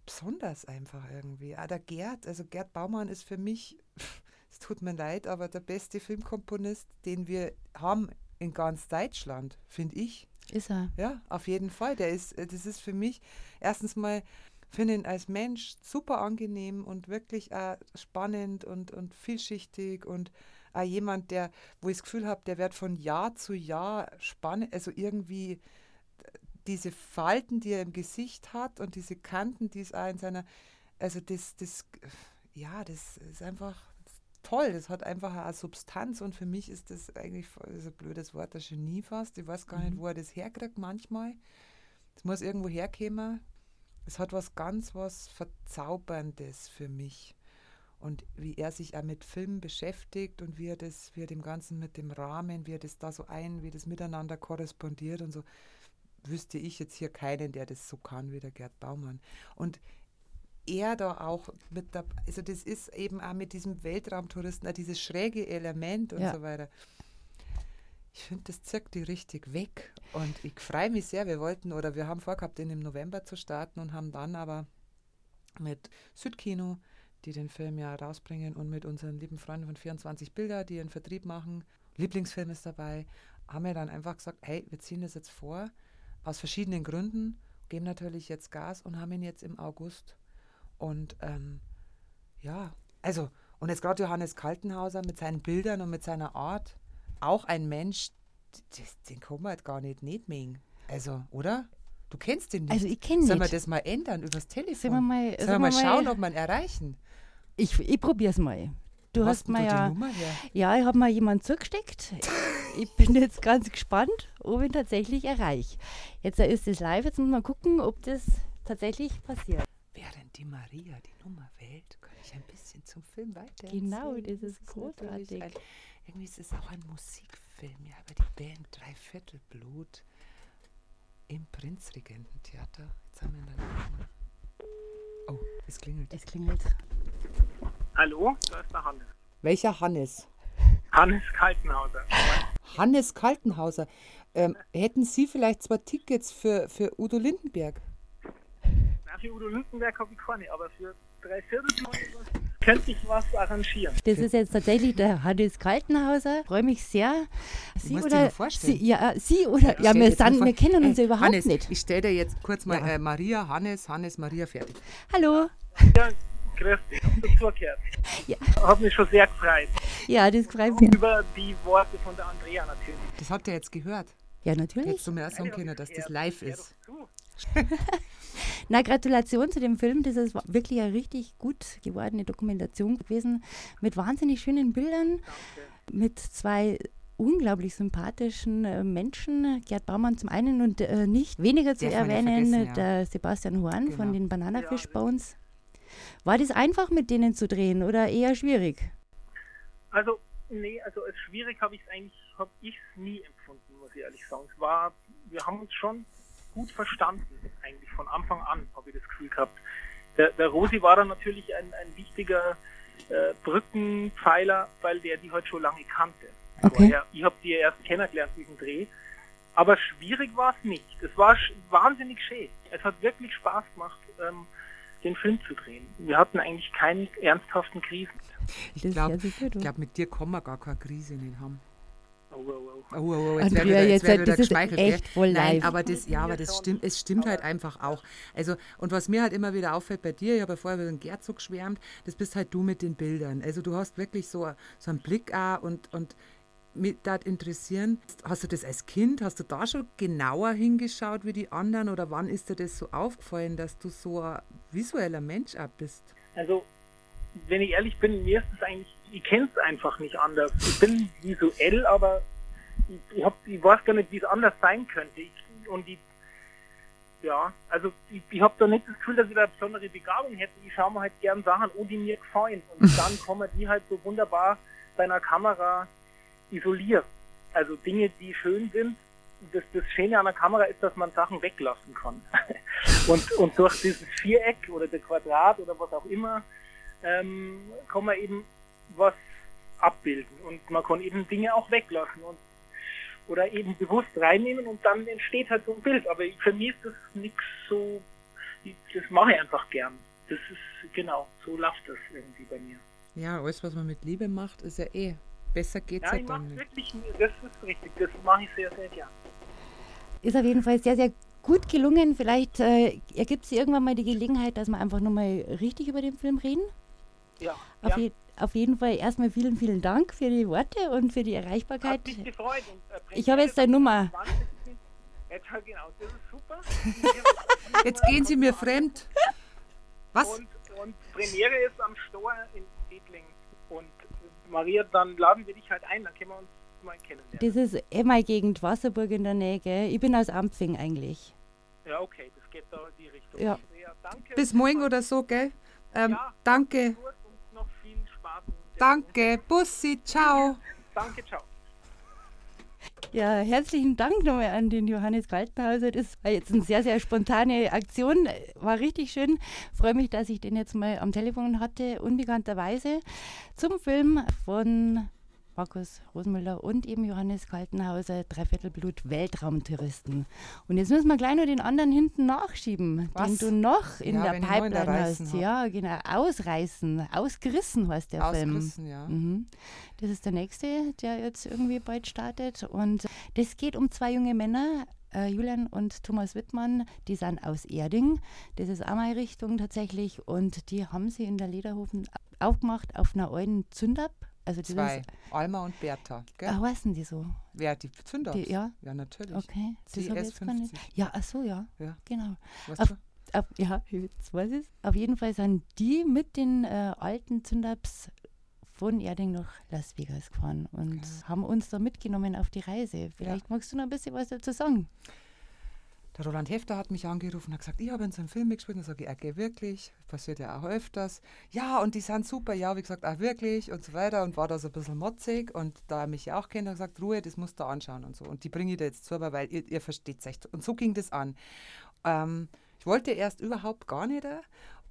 S7: besonders einfach irgendwie. Auch der Gerd, also Gerd Baumann ist für mich, (laughs) es tut mir leid, aber der beste Filmkomponist, den wir haben in ganz Deutschland, finde ich.
S6: Ist er?
S7: Ja, auf jeden Fall. Der ist, äh, das ist für mich erstens mal, finde ihn als Mensch super angenehm und wirklich auch spannend und, und vielschichtig und auch jemand, der, wo ich das Gefühl habe, der wird von Jahr zu Jahr spannend, also irgendwie diese Falten, die er im Gesicht hat und diese Kanten, die es auch in seiner, also das, das, ja, das ist einfach toll. Das hat einfach eine Substanz und für mich ist das eigentlich das ist ein blödes Wort, ein Genie fast. Ich weiß gar nicht, wo er das herkriegt manchmal. Es muss irgendwo herkommen. Es hat was ganz was Verzauberndes für mich. Und wie er sich auch mit Filmen beschäftigt und wie er das, wie er dem Ganzen mit dem Rahmen, wie er das da so ein, wie das miteinander korrespondiert und so, wüsste ich jetzt hier keinen, der das so kann wie der Gerd Baumann. Und er da auch mit der, also das ist eben auch mit diesem Weltraumtouristen, dieses schräge Element und
S6: Ja.
S7: so weiter. Ich finde, das zirkt die richtig weg. Und ich freue mich sehr. Wir wollten oder wir haben vorgehabt, den im November zu starten und haben dann aber mit Südkino, die den Film ja rausbringen, und mit unseren lieben Freunden von 24 Bilder, die einen Vertrieb machen, Lieblingsfilm ist dabei, haben wir dann einfach gesagt, hey, wir ziehen das jetzt vor, aus verschiedenen Gründen, geben natürlich jetzt Gas und haben ihn jetzt im August. Und ähm, ja, also, und jetzt gerade Johannes Kaltenhauser mit seinen Bildern und mit seiner Art, auch ein Mensch, den kann man halt gar nicht nicht mengen. Also, oder? Du kennst den nicht.
S6: Also ich kenn
S7: Sollen wir
S6: nicht.
S7: das mal ändern übers Telefon?
S6: Sollen wir mal-
S7: Sollen wir mal schauen, ob wir ihn erreichen?
S6: Ich, ich probiere es mal. Du hast
S7: denn
S6: mir ja.
S7: die Nummer her?
S6: Ja, ich habe mal jemanden zugesteckt. (laughs) ich bin jetzt ganz gespannt, ob ich ihn tatsächlich erreiche. Jetzt ist es live, jetzt muss man gucken, ob das tatsächlich passiert.
S7: Während die Maria die Nummer wählt, kann ich ein bisschen zum Film weiter.
S6: Genau, das ist großartig.
S7: Ein, irgendwie ist es auch ein Musikfilm, ja, über die Band Dreiviertel Blut im Prinzregententheater. Jetzt haben wir ihn dann. Oh, es klingelt.
S6: Es klingelt.
S9: Hallo, da ist der Hannes.
S7: Welcher Hannes?
S9: Hannes Kaltenhauser.
S7: Hannes Kaltenhauser. Ähm, hätten Sie vielleicht zwei Tickets für, für Udo Lindenberg?
S9: Na, für Udo Lindenberg habe ich keine, aber für drei Viertel könnte ich was arrangieren.
S6: Das ist jetzt tatsächlich der Hannes Kaltenhauser. Freue mich sehr. Sie
S7: musst dir
S6: oder. Sie, ja, Sie oder
S7: Ich
S6: ja, wir, sind, wir kennen uns
S7: Äh,
S6: ja überhaupt
S7: Hannes,
S6: nicht.
S7: Ich stelle dir jetzt kurz mal
S6: Ja.
S7: äh, Maria, Hannes, Hannes, Maria, fertig.
S6: Hallo.
S9: Ja, grüß dich, hab dazugehört.
S6: Ja.
S9: Hat mich schon sehr gefreut.
S6: Ja, das freut mich.
S9: Über die Worte von der Andrea natürlich.
S7: Das habt ihr jetzt gehört.
S6: Ja, natürlich.
S7: Hättest du mir auch sagen können, dass das live ist. (laughs)
S6: Na, Gratulation zu dem Film. Das ist wirklich eine richtig gut gewordene Dokumentation gewesen. Mit wahnsinnig schönen Bildern. Mit zwei unglaublich sympathischen äh, Menschen. Gerd Baumann zum einen und äh, nicht weniger zu
S7: Darf
S6: erwähnen,
S7: ja.
S6: der Sebastian Horn
S7: Genau.
S6: von den Banana Fish Bones. War das einfach mit denen zu drehen oder eher schwierig?
S9: Also, nee, also als schwierig habe ich es eigentlich, habe ich es nie empfunden, muss ich ehrlich sagen. Es war, wir haben uns schon gut verstanden, eigentlich von Anfang an, habe ich das Gefühl gehabt. Der, der Rosi war dann natürlich ein, ein wichtiger äh, Brückenpfeiler, weil der die halt schon lange kannte.
S6: Okay.
S9: Vorher. Ich habe die erst kennengelernt, diesen Dreh. Aber schwierig war es nicht. Es war wahnsinnig schön. Es hat wirklich Spaß gemacht, ähm, den Film zu drehen. Wir hatten eigentlich keine ernsthaften Krisen.
S7: Ich glaube, glaub, mit dir kann man gar keine Krise nicht haben.
S9: Oh, oh, oh.
S7: Oh, oh, oh,
S6: Andrea,
S7: werd wieder-
S6: jetzt
S7: wieder
S6: das ist
S7: geschmeichelt,
S6: echt voll
S7: Nein,
S6: live.
S7: aber das, ja, aber das stimmt, es stimmt halt einfach auch. Also, und was mir halt immer wieder auffällt bei dir, ich habe ja vorher über den Gerd so geschwärmt, das bist halt du mit den Bildern. Also du hast wirklich so, so einen Blick auch und, und mich das interessieren. Hast du das als Kind, hast du da schon genauer hingeschaut wie die anderen oder wann ist dir das so aufgefallen, dass du so ein visueller Mensch auch bist?
S9: Also, wenn ich ehrlich bin, mir ist es eigentlich, ich kenne es einfach nicht anders. Ich bin visuell, aber ich, ich, hab, ich weiß gar nicht, wie es anders sein könnte. Ich, und ich, ja, also ich, ich habe da nicht das Gefühl, dass ich da eine besondere Begabung hätte. Ich schaue mir halt gern Sachen an, die mir gefallen. Und (laughs) dann kommen die halt so wunderbar bei einer Kamera isoliert. Also Dinge, die schön sind. Das, das Schöne an der Kamera ist, dass man Sachen weglassen kann. (laughs) und, und durch dieses Viereck oder der Quadrat oder was auch immer, ähm, kann man eben was abbilden. Und man kann eben Dinge auch weglassen und oder eben bewusst reinnehmen und dann entsteht halt so ein Bild. Aber für mich ist das nichts so, das mache ich einfach gern. Das ist, genau, so läuft das irgendwie bei mir.
S7: Ja, alles, was man mit Liebe macht, ist ja eh. Besser geht's
S9: Ja,
S7: ja, dann nicht.
S9: wirklich, das ist richtig, das mache ich sehr, sehr gern.
S6: Ist auf jeden Fall sehr, sehr gut gelungen. Vielleicht äh, ergibt sich irgendwann mal die Gelegenheit, dass wir einfach nochmal richtig über den Film reden.
S9: Ja,
S6: Auf, je, auf jeden Fall erstmal vielen, vielen Dank für die Worte und für die Erreichbarkeit.
S9: Hat mich gefreut. Und, äh,
S6: Ich habe jetzt deine Nummer.
S9: 20. Jetzt, ja, genau, das ist super.
S7: Jetzt gehen Sie mir fremd. Was?
S9: Und, und Premiere ist am Stor in Maria, dann laden wir dich halt ein, dann können wir uns mal kennenlernen.
S6: Das ist eh meine Gegend, Wasserburg in der Nähe. Gell? Ich bin aus Ampfing eigentlich.
S9: Ja, okay, das geht da in die Richtung.
S6: Ja.
S9: danke.
S7: Bis morgen oder so, gell? Ähm,
S9: Ja.
S7: danke.
S9: Gut und noch viel Spaß. in der-
S7: Danke. Bussi. Ciao.
S9: Danke, ciao.
S6: Ja, herzlichen Dank nochmal an den Johannes Kaltenhauser. Das war jetzt eine sehr, sehr spontane Aktion. War richtig schön. Freue mich, dass ich den jetzt mal am Telefon hatte, unbekannterweise, zum Film von Markus Rosenmüller und eben Johannes Kaltenhauser, Dreiviertelblut Weltraumtouristen. Und jetzt müssen wir gleich noch den anderen hinten nachschieben,
S7: Was?
S6: den du noch in
S7: Ja,
S6: der
S7: der
S6: Pipeline
S7: Reißen
S6: hast.
S7: hab.
S6: Ja, genau. Ausreißen. Ausgerissen heißt der Film.
S7: Ausgerissen, ja.
S6: Mhm. Das ist der nächste, der jetzt irgendwie bald startet. Und das geht um zwei junge Männer, äh, Julian und Thomas Wittmann. Die sind aus Erding. Das ist auch meine Richtung tatsächlich. Und die haben sie in der Lederhofen aufgemacht auf einer alten Zündab. Also das
S7: Zwei. Alma und Bertha. Gell?
S6: ah, heißen die so?
S7: Wer, die Zünder?
S6: Die- ja.
S7: Ja, natürlich.
S6: Okay. Das
S7: Sie
S6: hab ich jetzt gar nicht.
S7: S50.
S6: Ja, ach so, ja.
S7: Ja.
S6: Genau.
S7: Weißt
S6: Auf,
S7: du?
S6: auf, ja, (laughs) jetzt weiß ich Auf jeden Fall sind die mit den äh, alten Zündabs von Erding nach Las Vegas gefahren und haben uns da mitgenommen auf die Reise. Vielleicht magst du noch ein bisschen was dazu sagen.
S7: Der Roland Hefter hat mich angerufen und hat gesagt, ich habe in so einem Film mitgespielt. Und sage ich, okay, wirklich? Passiert ja auch öfters. Ja, und die sind super. Ja, wie gesagt, auch wirklich und so weiter. Und war da so ein bisschen motzig. Und da er mich ja auch kennt, hat er gesagt, Ruhe, das musst du anschauen und so. Und die bringe ich dir jetzt zu, weil ihr, ihr versteht es echt. Und so ging das an. Ähm, ich wollte erst überhaupt gar nicht.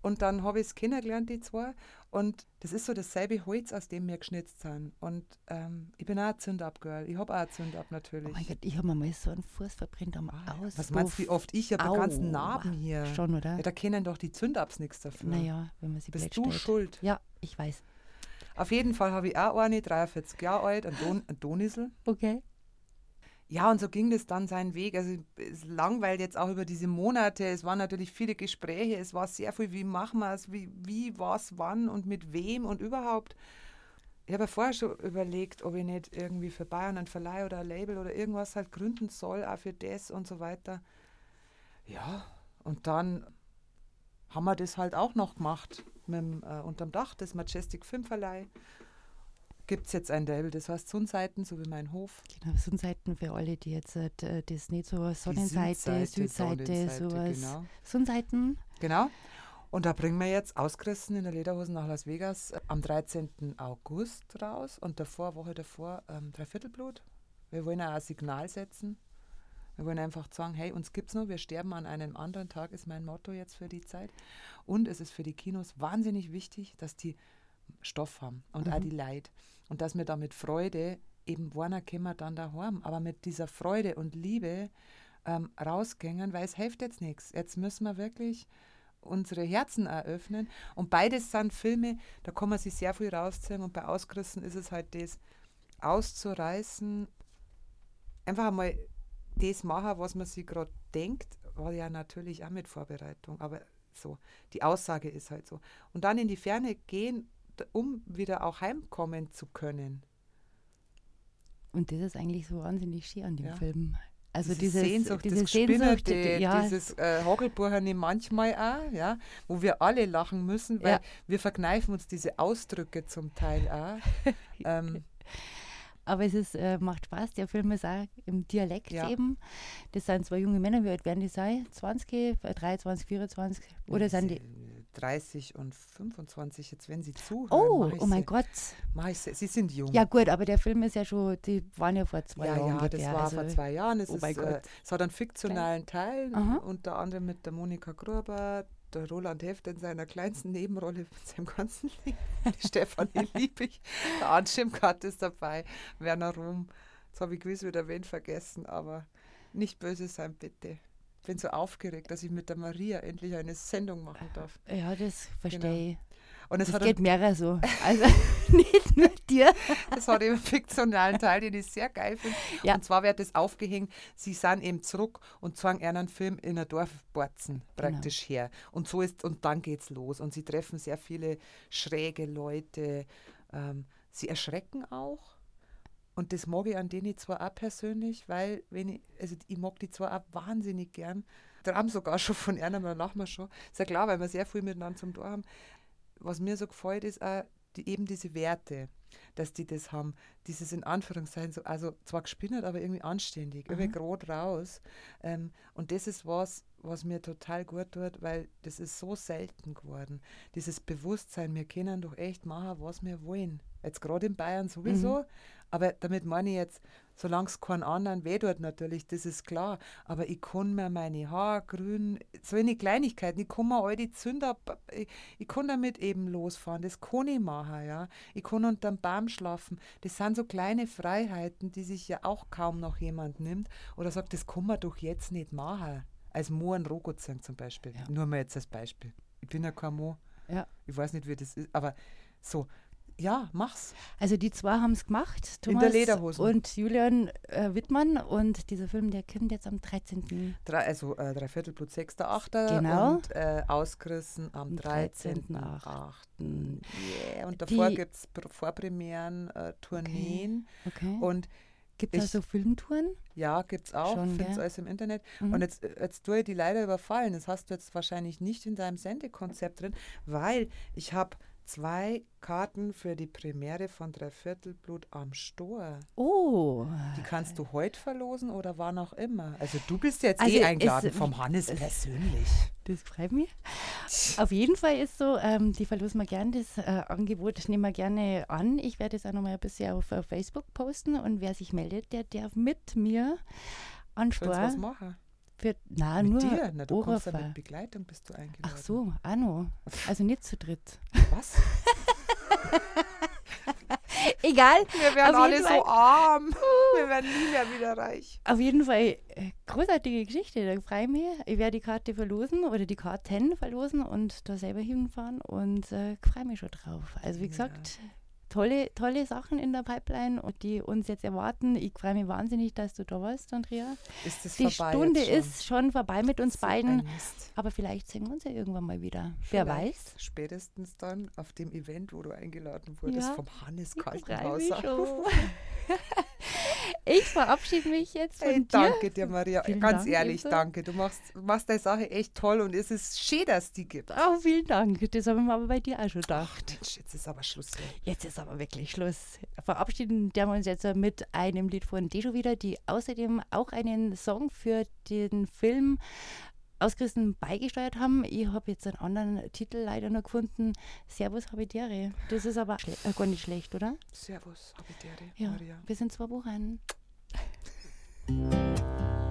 S7: Und dann habe ich es kennengelernt, die zwei. Und das ist so dasselbe Holz, aus dem wir geschnitzt sind. Und ähm, ich bin auch ein Zündab-Girl. Ich habe auch ein Zündab natürlich.
S6: Oh mein Gott, ich habe mir mal so einen Fuß verbrennt am Auspuff.
S7: Ah, Was meinst du, wie oft ich? Habe
S6: Au,
S7: ganzen Narben hier.
S6: Schon, oder?
S7: Ja, da kennen doch die Zündabs nichts dafür.
S6: Naja, wenn man sie
S7: Bist du
S6: stellt.
S7: schuld?
S6: Ja, ich weiß.
S7: Auf jeden Fall habe ich auch eine, 43 Jahre alt, ein, Don, ein Donisel.
S6: Okay.
S7: Ja, und so ging das dann seinen Weg. Also es langweilt jetzt auch über diese Monate. Es waren natürlich viele Gespräche. Es war sehr viel, wie machen wir es, wie, wie, was, wann und mit wem und überhaupt. Ich habe ja vorher schon überlegt, ob ich nicht irgendwie für Bayern einen Verleih oder ein Label oder irgendwas halt gründen soll, auch für das und so weiter. Ja, und dann haben wir das halt auch noch gemacht mit dem, äh, unterm Dach des Majestic Filmverleih. Gibt es jetzt ein Label, das heißt Sonnenseiten, so wie mein Hof.
S6: Genau, Sonnenseiten für alle, die jetzt äh, das nicht so Sonnenseite,
S7: Südseite,
S6: Südseite, sowas.
S7: genau.
S6: Sonnenseiten.
S7: Genau. Und da bringen wir jetzt ausgerissen in der Lederhosen nach Las Vegas äh, am 13. August raus und davor, Woche davor, ähm, Dreiviertelblut. Wir wollen auch ein Signal setzen. Wir wollen einfach sagen, hey, uns gibt's noch, wir sterben an einem anderen Tag, ist mein Motto jetzt für die Zeit. Und es ist für die Kinos wahnsinnig wichtig, dass die Stoff haben und auch
S6: Mhm.
S7: die Leid. Und dass wir da mit Freude, eben warner können dann daheim, aber mit dieser Freude und Liebe ähm, rausgängen, weil es hilft jetzt nichts. Jetzt müssen wir wirklich unsere Herzen eröffnen. Und beides sind Filme, da kann man sich sehr viel rausziehen. Und bei Ausgerissen ist es halt das, auszureißen, einfach einmal das machen, was man sich gerade denkt, war ja natürlich auch mit Vorbereitung, aber so, die Aussage ist halt so. Und dann in die Ferne gehen, um wieder auch heimkommen zu können.
S6: Und das ist eigentlich so wahnsinnig schön an dem
S7: Ja.
S6: Film. Also
S7: diese
S6: dieses,
S7: Sehnsucht,
S6: diese
S7: das
S6: Sehnsucht,
S7: Gespinnerte,
S6: die- ja,
S7: dieses äh, Hogelbucherne manchmal auch, ja, wo wir alle lachen müssen, weil
S6: Ja.
S7: wir verkneifen uns diese Ausdrücke zum Teil auch. (laughs) ähm,
S6: aber es ist, äh, macht Spaß. Der Film ist auch im Dialekt
S7: Ja.
S6: eben. Das sind zwei junge Männer, wie alt werden die sein? 20, 23, 24? Oder sind die.
S7: 30 und 25, jetzt wenn sie zuhören.
S6: Oh, oh mein Gott.
S7: Ich sie, sind jung.
S6: Ja, gut, aber der Film ist ja schon, die waren ja vor zwei
S7: ja,
S6: Jahren.
S7: ja, das
S6: ungefähr,
S7: war
S6: also-
S7: vor zwei Jahren. Es,
S6: oh mein
S7: ist, äh,
S6: Gott.
S7: es hat einen fiktionalen Teil,
S6: Aha.
S7: unter anderem mit der Monika Gruber, der Roland Heft in seiner kleinsten Nebenrolle mit seinem ganzen Leben, die (laughs) Stefanie Liebig, der Arndt Schimkat ist dabei, Werner Rum. Jetzt habe ich gewiss wieder wen vergessen, aber nicht böse sein, bitte. Ich bin so aufgeregt, dass ich mit der Maria endlich eine Sendung machen darf.
S6: Ja, das verstehe
S7: Genau.
S6: ich.
S7: Und es
S6: Das geht mehrere so. Also (laughs) nicht nur dir.
S7: Das hat eben einen fiktionalen Teil, den ich sehr geil finde.
S6: Ja.
S7: Und zwar wird das aufgehängt, sie sind eben zurück und zeigen einen Film in einer Dorfborzen praktisch her. Und so ist, und dann geht's los. Und sie treffen sehr viele schräge Leute. ähm, sie erschrecken auch. Und das mag ich an denen zwar auch persönlich, weil, wenn ich, also ich mag die zwar auch wahnsinnig gern, Traum sogar (laughs) schon von einer, da lachen wir schon. Ist ja klar, weil wir sehr viel miteinander zum Tor haben. Was mir so gefällt, ist auch die, eben diese Werte, dass die das haben. Dieses in Anführungszeichen, so, also zwar gespinnert, aber irgendwie anständig, irgendwie gerade raus. Ähm, und das ist was, was mir total gut tut, weil das ist so selten geworden. Dieses Bewusstsein, wir können doch echt machen, was wir wollen. Jetzt gerade in Bayern sowieso, aber damit meine ich jetzt, solange es keinen anderen weh tut natürlich, das ist klar. Aber ich kann mir meine Haare grün, so eine Kleinigkeiten, ich kann mir all die Zünder, ich, ich kann damit eben losfahren, das kann ich machen, ja. Ich kann unterm Baum schlafen. Das sind so kleine Freiheiten, die sich ja auch kaum noch jemand nimmt oder sagt, das kann man doch jetzt nicht machen. Als Mo ein Rogozang zum Beispiel. Nur mal jetzt als Beispiel. Ich bin ja kein Mo.
S6: Ja.
S7: Ich weiß nicht, wie das ist, aber so, ja, mach's.
S6: Also die zwei haben es gemacht,
S7: In
S6: Thomas
S7: der Lederhosen.
S6: und Julian äh, Wittmann. Und dieser Film, der kommt jetzt am 13.
S7: Drei, also äh, Dreiviertel Blut 6.8.
S6: Genau.
S7: Und äh, ausgerissen am
S6: Am
S7: 13.8. Yeah. Und davor gibt es Vorpremieren, äh, Tourneen.
S6: Okay.
S7: Und
S6: Gibt es
S7: ich-
S6: so Filmtouren?
S7: ja, gibt es auch.
S6: Schon,
S7: Findest
S6: gell?
S7: alles im Internet.
S6: Mhm.
S7: Und jetzt, jetzt tue ich die leider überfallen. Das hast du jetzt wahrscheinlich nicht in deinem Sendekonzept drin, weil ich habe zwei Karten für die Premiere von Dreiviertelblut am Stor.
S6: Oh.
S7: Die kannst du heute verlosen oder wann auch immer. Also du bist jetzt
S6: Also
S7: eh eingeladen vom Hannes persönlich.
S6: Das freut mich. Auf jeden Fall ist so, ähm, die verlosen wir gern, das äh, Angebot nehmen wir gerne an. Ich werde es auch nochmal ein bisschen auf, äh, Facebook posten und wer sich meldet, der darf mit mir an Stor.
S7: was machen?
S6: Für, na,
S7: Mit
S6: nur
S7: dir? Na, du kommst ja
S6: Ohrfeige.
S7: mit Begleitung, bist du eingeladen.
S6: Ach so, noch. Also nicht zu dritt.
S7: Was? (laughs)
S6: Egal.
S7: Wir werden alle
S6: jeden
S7: so
S6: Fall,
S7: arm. Wir werden nie mehr wieder reich.
S6: Auf jeden Fall äh, großartige Geschichte. Da freue ich mich. Ich werde die Karte verlosen oder die Karten verlosen und da selber hinfahren und äh, freue mich schon drauf. Also wie gesagt, tolle, tolle Sachen in der Pipeline und die uns jetzt erwarten. Ich freue mich wahnsinnig, dass du da warst, Andrea.
S7: Ist das
S6: Die
S7: vorbei
S6: Stunde
S7: schon?
S6: ist schon vorbei mit uns
S7: So
S6: beiden. Aber vielleicht sehen wir uns ja irgendwann mal wieder. Wer
S7: Vielleicht
S6: weiß?
S7: Spätestens dann auf dem Event, wo du eingeladen wurdest
S6: Ja.
S7: vom Hannes Kaltenhauser. (laughs) (laughs)
S6: Ich verabschiede mich jetzt von
S7: Hey,
S6: dir.
S7: danke dir, Maria.
S6: Vielen
S7: Ganz
S6: Dank,
S7: ehrlich,
S6: ebenso.
S7: danke. Du machst, machst deine Sache echt toll und es ist schön, dass es die gibt.
S6: Oh, vielen Dank. Das haben wir aber bei dir auch schon gedacht.
S7: Mensch, jetzt ist aber Schluss.
S6: Jetzt ist aber wirklich Schluss. Verabschieden wir uns jetzt mit einem Lied von Dejo wieder, die außerdem auch einen Song für den Film aus Christen beigesteuert haben. Ich habe jetzt einen anderen Titel leider noch gefunden. Servus Habitäre. Das ist aber äh, gar nicht schlecht, oder?
S7: Servus, Habitäre,
S6: Ja,
S7: Maria.
S6: bis in zwei Wochen. (laughs)